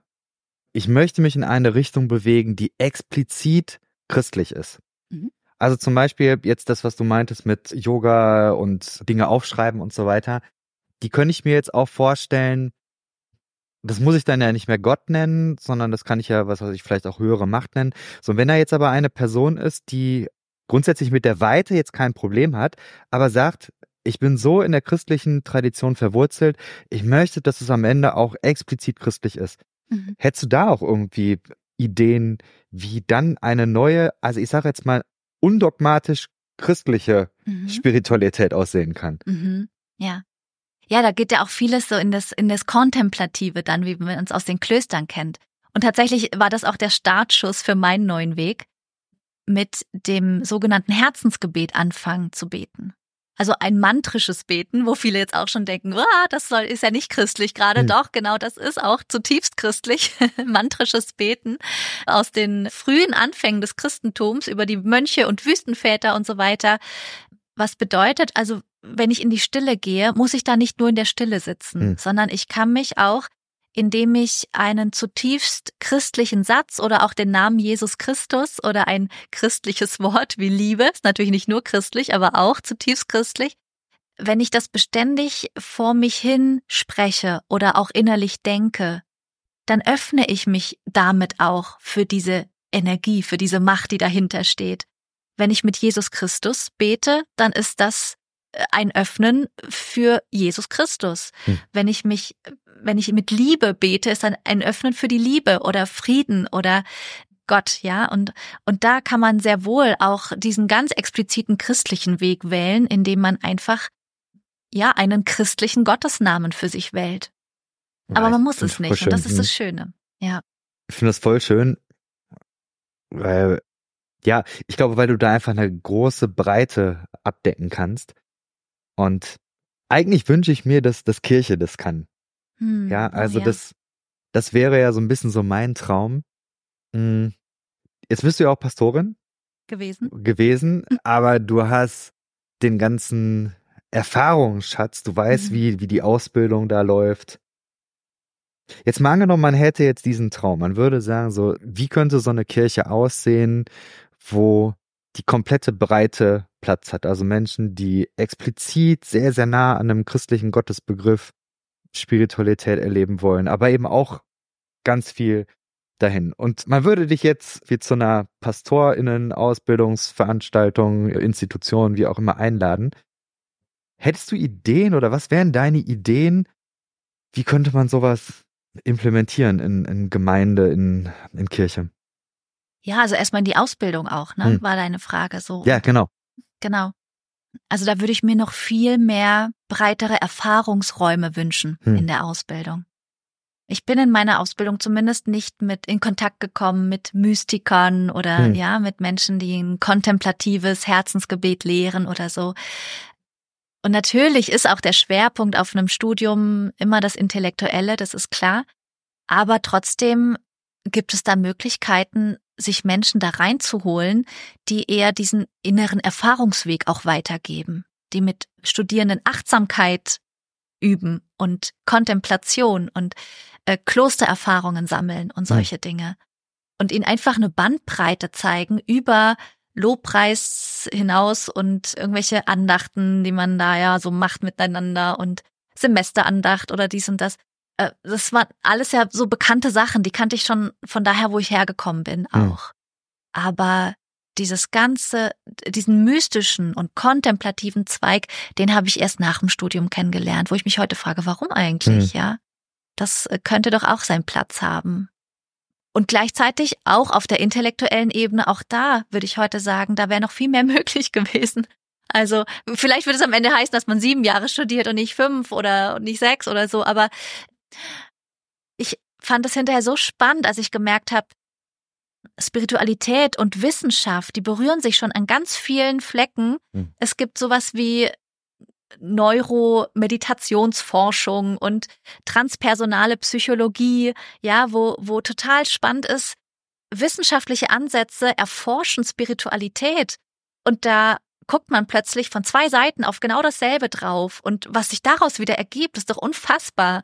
ich möchte mich in eine Richtung bewegen, die explizit christlich ist. Mhm. Also zum Beispiel jetzt das, was du meintest mit Yoga und Dinge aufschreiben und so weiter. Die könnte ich mir jetzt auch vorstellen, das muss ich dann ja nicht mehr Gott nennen, sondern das kann ich ja, was weiß ich, vielleicht auch höhere Macht nennen. So, wenn da jetzt aber eine Person ist, die grundsätzlich mit der Weite jetzt kein Problem hat, aber sagt, ich bin so in der christlichen Tradition verwurzelt, ich möchte, dass es am Ende auch explizit christlich ist. Mhm. Hättest du da auch irgendwie Ideen, wie dann eine neue, also ich sage jetzt mal, undogmatisch christliche mhm. Spiritualität aussehen kann? Mhm. Ja. Ja, da geht ja auch vieles so in das, in das Kontemplative dann, wie man uns aus den Klöstern kennt. Und tatsächlich war das auch der Startschuss für meinen neuen Weg, mit dem sogenannten Herzensgebet anfangen zu beten. Also ein mantrisches Beten, wo viele jetzt auch schon denken, ah, das soll, ist ja nicht christlich gerade. Mhm. Doch, genau, das ist auch zutiefst christlich. Mantrisches Beten aus den frühen Anfängen des Christentums über die Mönche und Wüstenväter und so weiter. Was bedeutet also, wenn ich in die Stille gehe, muss ich da nicht nur in der Stille sitzen, hm. sondern ich kann mich auch, indem ich einen zutiefst christlichen Satz oder auch den Namen Jesus Christus oder ein christliches Wort wie Liebe, ist natürlich nicht nur christlich, aber auch zutiefst christlich, wenn ich das beständig vor mich hin spreche oder auch innerlich denke, dann öffne ich mich damit auch für diese Energie, für diese Macht, die dahinter steht. Wenn ich mit Jesus Christus bete, dann ist das ein Öffnen für Jesus Christus. Hm. Wenn ich mich, wenn ich mit Liebe bete, ist dann ein Öffnen für die Liebe oder Frieden oder Gott, ja, und, und da kann man sehr wohl auch diesen ganz expliziten christlichen Weg wählen, indem man einfach, ja, einen christlichen Gottesnamen für sich wählt. Aber man muss es nicht, und das ist das hm. Schöne, ja. Ich finde das voll schön, weil, ja, ich glaube, weil du da einfach eine große Breite abdecken kannst. Und eigentlich wünsche ich mir, dass, dass Kirche das kann. Hm, ja, oh also ja. das, das wäre ja so ein bisschen so mein Traum. Hm, Jetzt bist du ja auch Pastorin. Gewesen. Gewesen, hm. aber du hast den ganzen Erfahrungsschatz. Du weißt, mhm. wie, wie die Ausbildung da läuft. Jetzt mal angenommen, man hätte jetzt diesen Traum. Man würde sagen, so, wie könnte so eine Kirche aussehen, wo die komplette Breite Platz hat. Also Menschen, die explizit sehr, sehr nah an einem christlichen Gottesbegriff Spiritualität erleben wollen, aber eben auch ganz viel dahin. Und man würde dich jetzt wie zu einer PastorInnen, Ausbildungsveranstaltung, Institution, wie auch immer einladen. Hättest du Ideen oder was wären deine Ideen? Wie könnte man sowas implementieren in, in Gemeinde, in, in Kirche? Ja, also erstmal in die Ausbildung auch, ne? Hm. War deine Frage so. Ja, genau. Genau. Also da würde ich mir noch viel mehr breitere Erfahrungsräume wünschen hm. in der Ausbildung. Ich bin in meiner Ausbildung zumindest nicht mit in Kontakt gekommen mit Mystikern oder hm. ja, mit Menschen, die ein kontemplatives Herzensgebet lehren oder so. Und natürlich ist auch der Schwerpunkt auf einem Studium immer das Intellektuelle, das ist klar. Aber trotzdem gibt es da Möglichkeiten, sich Menschen da reinzuholen, die eher diesen inneren Erfahrungsweg auch weitergeben, die mit Studierenden Achtsamkeit üben und Kontemplation und äh, Klostererfahrungen sammeln und hm. solche mhm. Dinge. Und ihnen einfach eine Bandbreite zeigen über Lobpreis hinaus und irgendwelche Andachten, die man da ja so macht miteinander und Semesterandacht oder dies und das. Äh, das waren alles ja so bekannte Sachen, die kannte ich schon von daher, wo ich hergekommen bin, auch. Mhm. Aber dieses ganze, diesen mystischen und kontemplativen Zweig, den habe ich erst nach dem Studium kennengelernt, wo ich mich heute frage, warum eigentlich, mhm. ja? Das äh, könnte doch auch seinen Platz haben. Und gleichzeitig auch auf der intellektuellen Ebene, auch da würde ich heute sagen, da wäre noch viel mehr möglich gewesen. Also vielleicht würde es am Ende heißen, dass man sieben Jahre studiert und nicht fünf oder nicht sechs oder so, aber ich fand es hinterher so spannend, als ich gemerkt habe, Spiritualität und Wissenschaft, die berühren sich schon an ganz vielen Flecken. Hm. Es gibt sowas wie Neuromeditationsforschung und transpersonale Psychologie, ja, wo, wo total spannend ist, wissenschaftliche Ansätze erforschen Spiritualität. Und da guckt man plötzlich von zwei Seiten auf genau dasselbe drauf. Und was sich daraus wieder ergibt, ist doch unfassbar.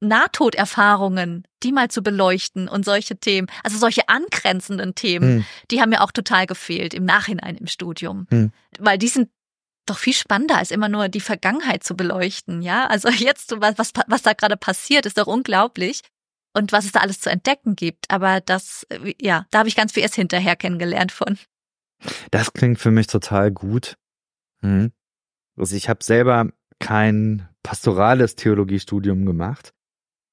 Nahtoderfahrungen, die mal zu beleuchten und solche Themen, also solche angrenzenden Themen, hm. die haben mir auch total gefehlt im Nachhinein im Studium, hm. weil die sind doch viel spannender, als immer nur die Vergangenheit zu beleuchten, ja? Also jetzt, was, was, was da gerade passiert, ist doch unglaublich. Und was es da alles zu entdecken gibt. Aber das, ja, da habe ich ganz viel erst hinterher kennengelernt von. Das klingt für mich total gut. Hm. Also ich habe selber kein pastorales Theologiestudium gemacht.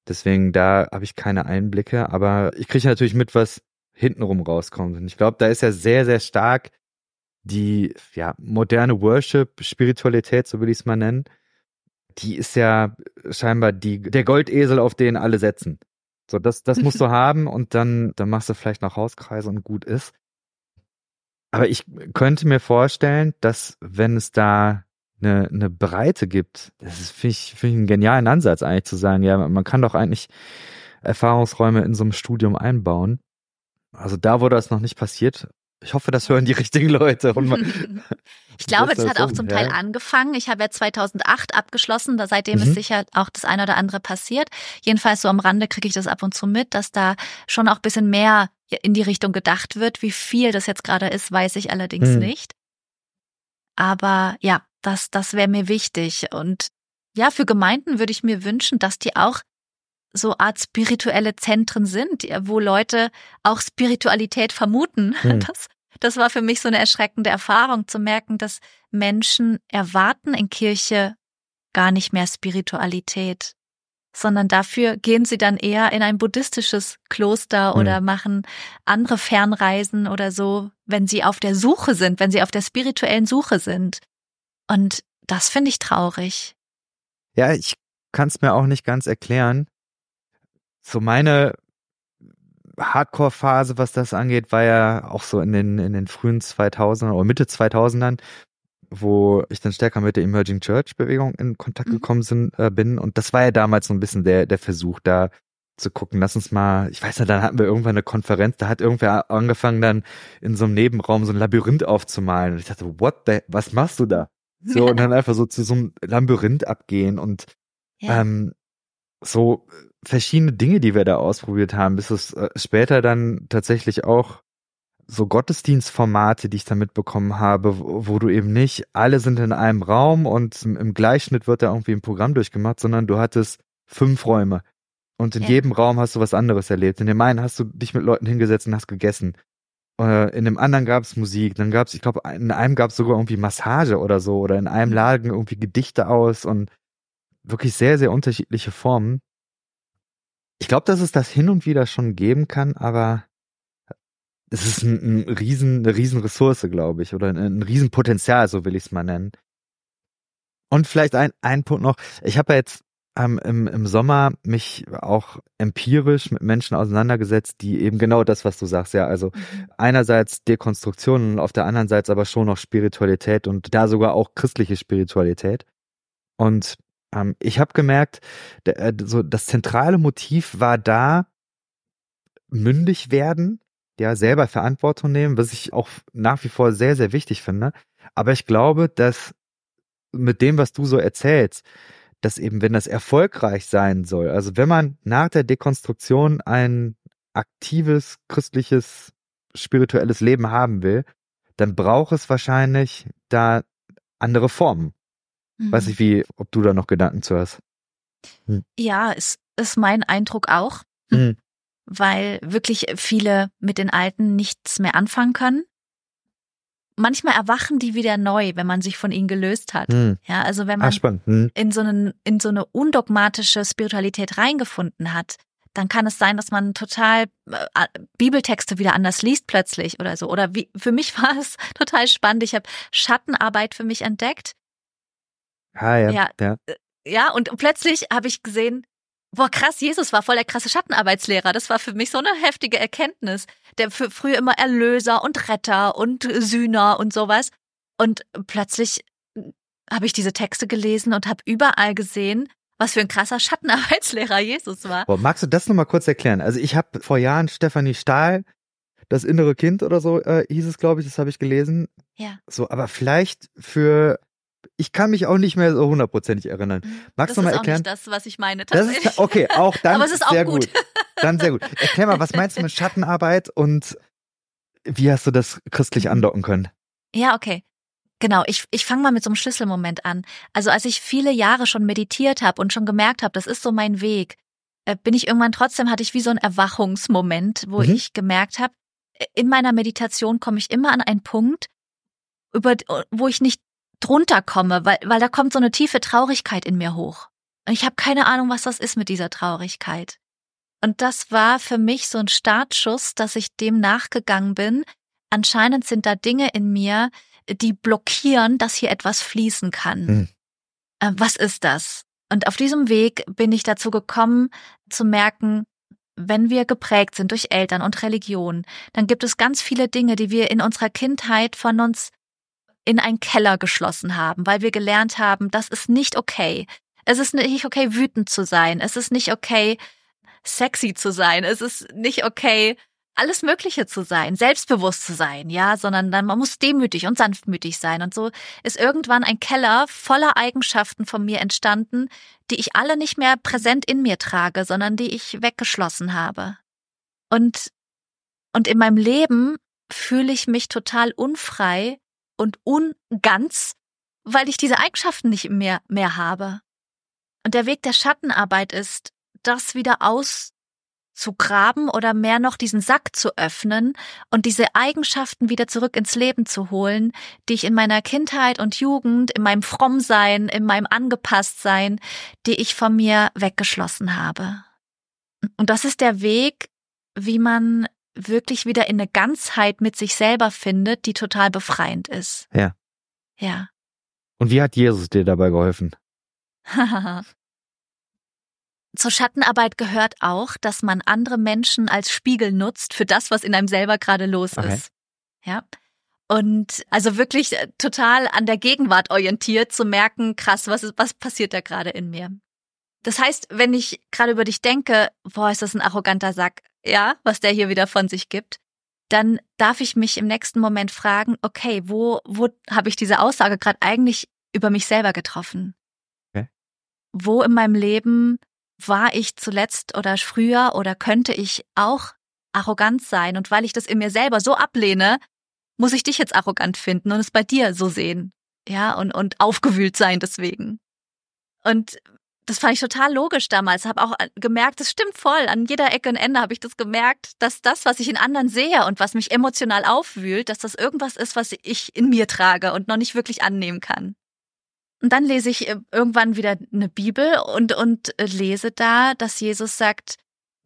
Deswegen da habe ich keine Einblicke, aber ich kriege natürlich mit, was hintenrum rauskommt. Und ich glaube, da ist ja sehr, sehr stark die ja, moderne Worship-Spiritualität, so will ich es mal nennen, die ist ja scheinbar die, der Goldesel, auf den alle setzen. So, das, das musst du haben und dann, dann machst du vielleicht noch Hauskreise und gut ist. Aber ich könnte mir vorstellen, dass wenn es da eine, eine Breite gibt, das finde ich, find ich einen genialen Ansatz eigentlich zu sagen, ja, man kann doch eigentlich Erfahrungsräume in so einem Studium einbauen. Also da, wo das noch nicht passiert, ich hoffe, das hören die richtigen Leute. ich glaube, das hat auch zum Teil ja. angefangen. Ich habe ja 2008 abgeschlossen. Da seitdem mhm. ist sicher auch das eine oder andere passiert. Jedenfalls so am Rande kriege ich das ab und zu mit, dass da schon auch bisschen mehr in die Richtung gedacht wird. Wie viel das jetzt gerade ist, weiß ich allerdings mhm. nicht. Aber ja, das, das wäre mir wichtig. Und ja, für Gemeinden würde ich mir wünschen, dass die auch so Art spirituelle Zentren sind, wo Leute auch Spiritualität vermuten. Hm. Das, das war für mich so eine erschreckende Erfahrung zu merken, dass Menschen erwarten in Kirche gar nicht mehr Spiritualität, sondern dafür gehen sie dann eher in ein buddhistisches Kloster mhm. oder machen andere Fernreisen oder so, wenn sie auf der Suche sind, wenn sie auf der spirituellen Suche sind. Und das finde ich traurig. Ja, ich kann es mir auch nicht ganz erklären. So meine Hardcore-Phase, was das angeht, war ja auch so in den, in den frühen 2000ern oder Mitte 2000ern, wo ich dann stärker mit der Emerging Church Bewegung in Kontakt mhm. gekommen sind, äh, bin. Und das war ja damals so ein bisschen der, der Versuch, da zu gucken, lass uns mal, ich weiß nicht, dann hatten wir irgendwann eine Konferenz, da hat irgendwer angefangen dann in so einem Nebenraum so ein Labyrinth aufzumalen. Und ich dachte, what the, was machst du da? So, und dann einfach so zu so einem Labyrinth abgehen und ja. ähm, so verschiedene Dinge, die wir da ausprobiert haben, bis es äh, später dann tatsächlich auch so Gottesdienstformate, die ich da mitbekommen habe, wo, wo, du eben nicht, alle sind in einem Raum und im, im Gleichschnitt wird da irgendwie ein Programm durchgemacht, sondern du hattest fünf Räume. Und in ja. jedem Raum hast du was anderes erlebt. In dem einen hast du dich mit Leuten hingesetzt und hast gegessen. Äh, in dem anderen gab es Musik, dann gab es, ich glaube, in einem gab es sogar irgendwie Massage oder so, oder in einem mhm. lagen irgendwie Gedichte aus und wirklich sehr, sehr unterschiedliche Formen. Ich glaube, dass es das hin und wieder schon geben kann, aber es ist ein, ein riesen, eine riesen Ressource, glaube ich, oder ein, ein Riesenpotenzial, so will ich es mal nennen. Und vielleicht ein, ein Punkt noch. Ich habe ja jetzt ähm, im, im Sommer mich auch empirisch mit Menschen auseinandergesetzt, die eben genau das, was du sagst, ja, also mhm. einerseits Dekonstruktion und auf der anderen Seite aber schon noch Spiritualität und da sogar auch christliche Spiritualität. Und ähm, ich habe gemerkt, der, äh, so das zentrale Motiv war da mündig werden, ja, selber Verantwortung nehmen, was ich auch nach wie vor sehr, sehr wichtig finde. Aber ich glaube, dass mit dem, was du so erzählst, dass eben, wenn das erfolgreich sein soll, also wenn man nach der Dekonstruktion ein aktives, christliches, spirituelles Leben haben will, dann braucht es wahrscheinlich da andere Formen. Mhm. Weiß ich, wie, ob du da noch Gedanken zu hast. Hm. Ja, ist, ist mein Eindruck auch. Mhm. Weil wirklich viele mit den Alten nichts mehr anfangen können manchmal erwachen die wieder neu, wenn man sich von ihnen gelöst hat. Hm. Ja, also wenn man hm. in so einen, in so eine undogmatische Spiritualität reingefunden hat, dann kann es sein, dass man total äh, Bibeltexte wieder anders liest plötzlich oder so. Oder wie, für mich war es total spannend. Ich habe Schattenarbeit für mich entdeckt. Ah, ja, ja. Ja, äh, ja und plötzlich habe ich gesehen, boah, krass, Jesus war voll der krasse Schattenarbeitslehrer. Das war für mich so eine heftige Erkenntnis. Der für früher immer Erlöser und Retter und Sühner und sowas. Und plötzlich habe ich diese Texte gelesen und habe überall gesehen, was für ein krasser Schattenarbeitslehrer Jesus war. Boah, magst du das nochmal kurz erklären? Also ich habe vor Jahren Stefanie Stahl, das innere Kind oder so äh, hieß es, glaube ich, das habe ich gelesen. Ja. So, aber vielleicht für ich kann mich auch nicht mehr so hundertprozentig erinnern. Mhm. Magst das du mal erklären? Das ist auch nicht das, was ich meine. Das ist, okay, auch dann. Aber es ist auch sehr gut. gut. Dann sehr gut. Erklär mal, was meinst du mit Schattenarbeit und wie hast du das christlich andocken können? Ja, okay. Genau, ich, ich fange mal mit so einem Schlüsselmoment an. Also als ich viele Jahre schon meditiert habe und schon gemerkt habe, das ist so mein Weg, äh, bin ich irgendwann trotzdem, hatte ich wie so ein Erwachungsmoment, wo mhm. ich gemerkt habe, äh, in meiner Meditation komme ich immer an einen Punkt, über, wo ich nicht drunter komme, weil, weil da kommt so eine tiefe Traurigkeit in mir hoch. Und ich habe keine Ahnung, was das ist mit dieser Traurigkeit. Und das war für mich so ein Startschuss, dass ich dem nachgegangen bin. Anscheinend sind da Dinge in mir, die blockieren, dass hier etwas fließen kann. Hm. Äh, was ist das? Und auf diesem Weg bin ich dazu gekommen, zu merken, wenn wir geprägt sind durch Eltern und Religion, dann gibt es ganz viele Dinge, die wir in unserer Kindheit von uns in einen Keller geschlossen haben, weil wir gelernt haben, das ist nicht okay. Es ist nicht okay, wütend zu sein. Es ist nicht okay, sexy zu sein. Es ist nicht okay, alles Mögliche zu sein, selbstbewusst zu sein, ja, sondern dann man muss demütig und sanftmütig sein. Und so ist irgendwann ein Keller voller Eigenschaften von mir entstanden, die ich alle nicht mehr präsent in mir trage, sondern die ich weggeschlossen habe. Und, und in meinem Leben fühle ich mich total unfrei, und unganz, weil ich diese Eigenschaften nicht mehr, mehr habe. Und der Weg der Schattenarbeit ist, das wieder zu graben oder mehr noch diesen Sack zu öffnen und diese Eigenschaften wieder zurück ins Leben zu holen, die ich in meiner Kindheit und Jugend, in meinem Frommsein, in meinem Angepasstsein, die ich von mir weggeschlossen habe. Und das ist der Weg, wie man wirklich wieder in eine Ganzheit mit sich selber findet, die total befreiend ist. Ja. Ja. Und wie hat Jesus dir dabei geholfen? Zur Schattenarbeit gehört auch, dass man andere Menschen als Spiegel nutzt für das, was in einem selber gerade los Okay. ist. Ja. Und also wirklich äh, total an der Gegenwart orientiert zu merken, krass, was ist, was passiert da gerade in mir? Das heißt, wenn ich gerade über dich denke, boah, ist das ein arroganter Sack, ja, was der hier wieder von sich gibt, dann darf ich mich im nächsten Moment fragen, okay, wo, wo habe ich diese Aussage gerade eigentlich über mich selber getroffen? Okay. Wo in meinem Leben war ich zuletzt oder früher oder könnte ich auch arrogant sein? Und weil ich das in mir selber so ablehne, muss ich dich jetzt arrogant finden und es bei dir so sehen. Ja, und, und aufgewühlt sein deswegen. Und das fand ich total logisch damals. Habe auch gemerkt, das stimmt voll. An jeder Ecke und Ende habe ich das gemerkt, dass das, was ich in anderen sehe und was mich emotional aufwühlt, dass das irgendwas ist, was ich in mir trage und noch nicht wirklich annehmen kann. Und dann lese ich äh, irgendwann wieder eine Bibel und, und äh, lese da, dass Jesus sagt,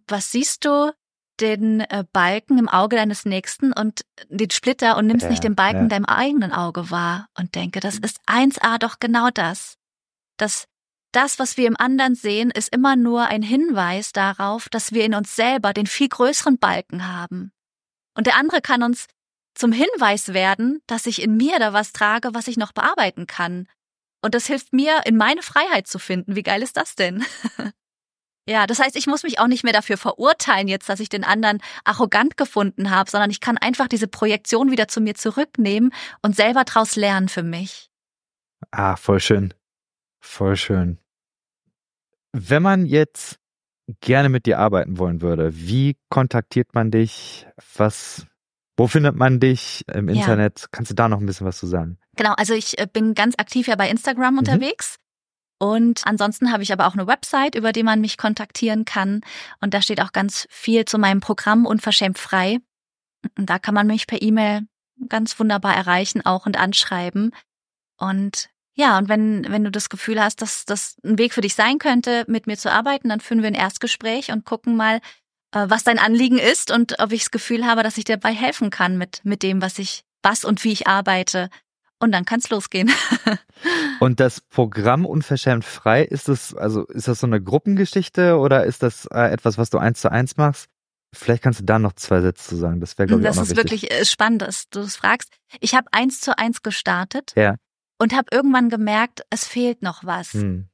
was siehst du? Den äh, Balken im Auge deines Nächsten und den Splitter und nimmst Ja, nicht den Balken ja. in deinem eigenen Auge wahr und denke, das ist 1a doch genau das. Dass das, was wir im anderen sehen, ist immer nur ein Hinweis darauf, dass wir in uns selber den viel größeren Balken haben. Und der andere kann uns zum Hinweis werden, dass ich in mir da was trage, was ich noch bearbeiten kann. Und das hilft mir, in meine Freiheit zu finden. Wie geil ist das denn? ja, das heißt, ich muss mich auch nicht mehr dafür verurteilen jetzt, dass ich den anderen arrogant gefunden habe, sondern ich kann einfach diese Projektion wieder zu mir zurücknehmen und selber draus lernen für mich. Ah, voll schön. Voll schön. Wenn man jetzt gerne mit dir arbeiten wollen würde, wie kontaktiert man dich? Was, wo findet man dich im Ja. Internet? Kannst du da noch ein bisschen was zu sagen? Genau, also ich äh, bin ganz aktiv ja bei Instagram unterwegs. Und ansonsten habe ich aber auch eine Website, über die man mich kontaktieren kann. Und da steht auch ganz viel zu meinem Programm Unverschämt frei. Und da kann man mich per E-Mail ganz wunderbar erreichen auch und anschreiben. Und ja, und wenn, wenn du das Gefühl hast, dass das ein Weg für dich sein könnte, mit mir zu arbeiten, dann führen wir ein Erstgespräch und gucken mal, äh, was dein Anliegen ist und ob ich das Gefühl habe, dass ich dir dabei helfen kann mit, mit dem, was ich, was und wie ich arbeite. Und dann kann's losgehen. Und das Programm Unverschämt frei, ist das, also ist das so eine Gruppengeschichte oder ist das äh, etwas, was du eins zu eins machst? Vielleicht kannst du da noch zwei Sätze zu sagen. Das wäre, glaube ich, das auch noch ist wichtig. wirklich äh, spannend, dass du das fragst. Ich habe eins zu eins gestartet Ja. Und habe irgendwann gemerkt, es fehlt noch was. Hm.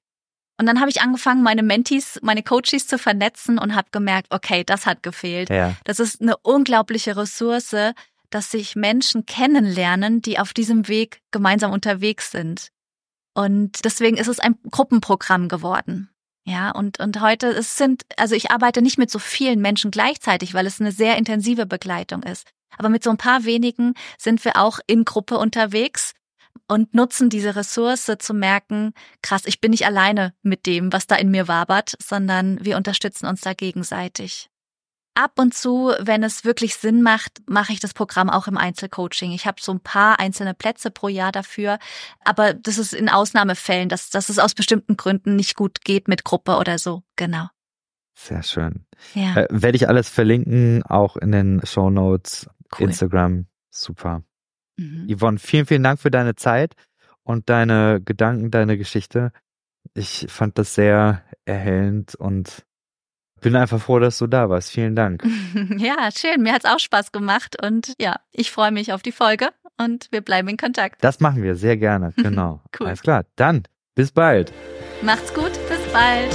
Und dann habe ich angefangen, meine Mentees, meine Coaches zu vernetzen und habe gemerkt, okay, das hat gefehlt. Ja. Das ist eine unglaubliche Ressource, dass sich Menschen kennenlernen, die auf diesem Weg gemeinsam unterwegs sind. Und deswegen ist es ein Gruppenprogramm geworden. Ja, und, und heute, es sind, also ich arbeite nicht mit so vielen Menschen gleichzeitig, weil es eine sehr intensive Begleitung ist. Aber mit so ein paar wenigen sind wir auch in Gruppe unterwegs und nutzen diese Ressource zu merken, krass, ich bin nicht alleine mit dem, was da in mir wabert, sondern wir unterstützen uns da gegenseitig. Ab und zu, wenn es wirklich Sinn macht, mache ich das Programm auch im Einzelcoaching. Ich habe so ein paar einzelne Plätze pro Jahr dafür, aber das ist in Ausnahmefällen, dass, dass es aus bestimmten Gründen nicht gut geht mit Gruppe oder so. Genau. Sehr schön. Ja, Äh, Werde ich alles verlinken, auch in den Show Notes, cool. Instagram. Super. Mhm. Yvonne, vielen, vielen Dank für deine Zeit und deine Gedanken, deine Geschichte. Ich fand das sehr erhellend und bin einfach froh, dass du da warst. Vielen Dank. Ja, schön. Mir hat's auch Spaß gemacht und ja, ich freue mich auf die Folge und wir bleiben in Kontakt. Das machen wir sehr gerne. Genau. Cool. Alles klar. Dann, bis bald. Macht's gut, bis bald.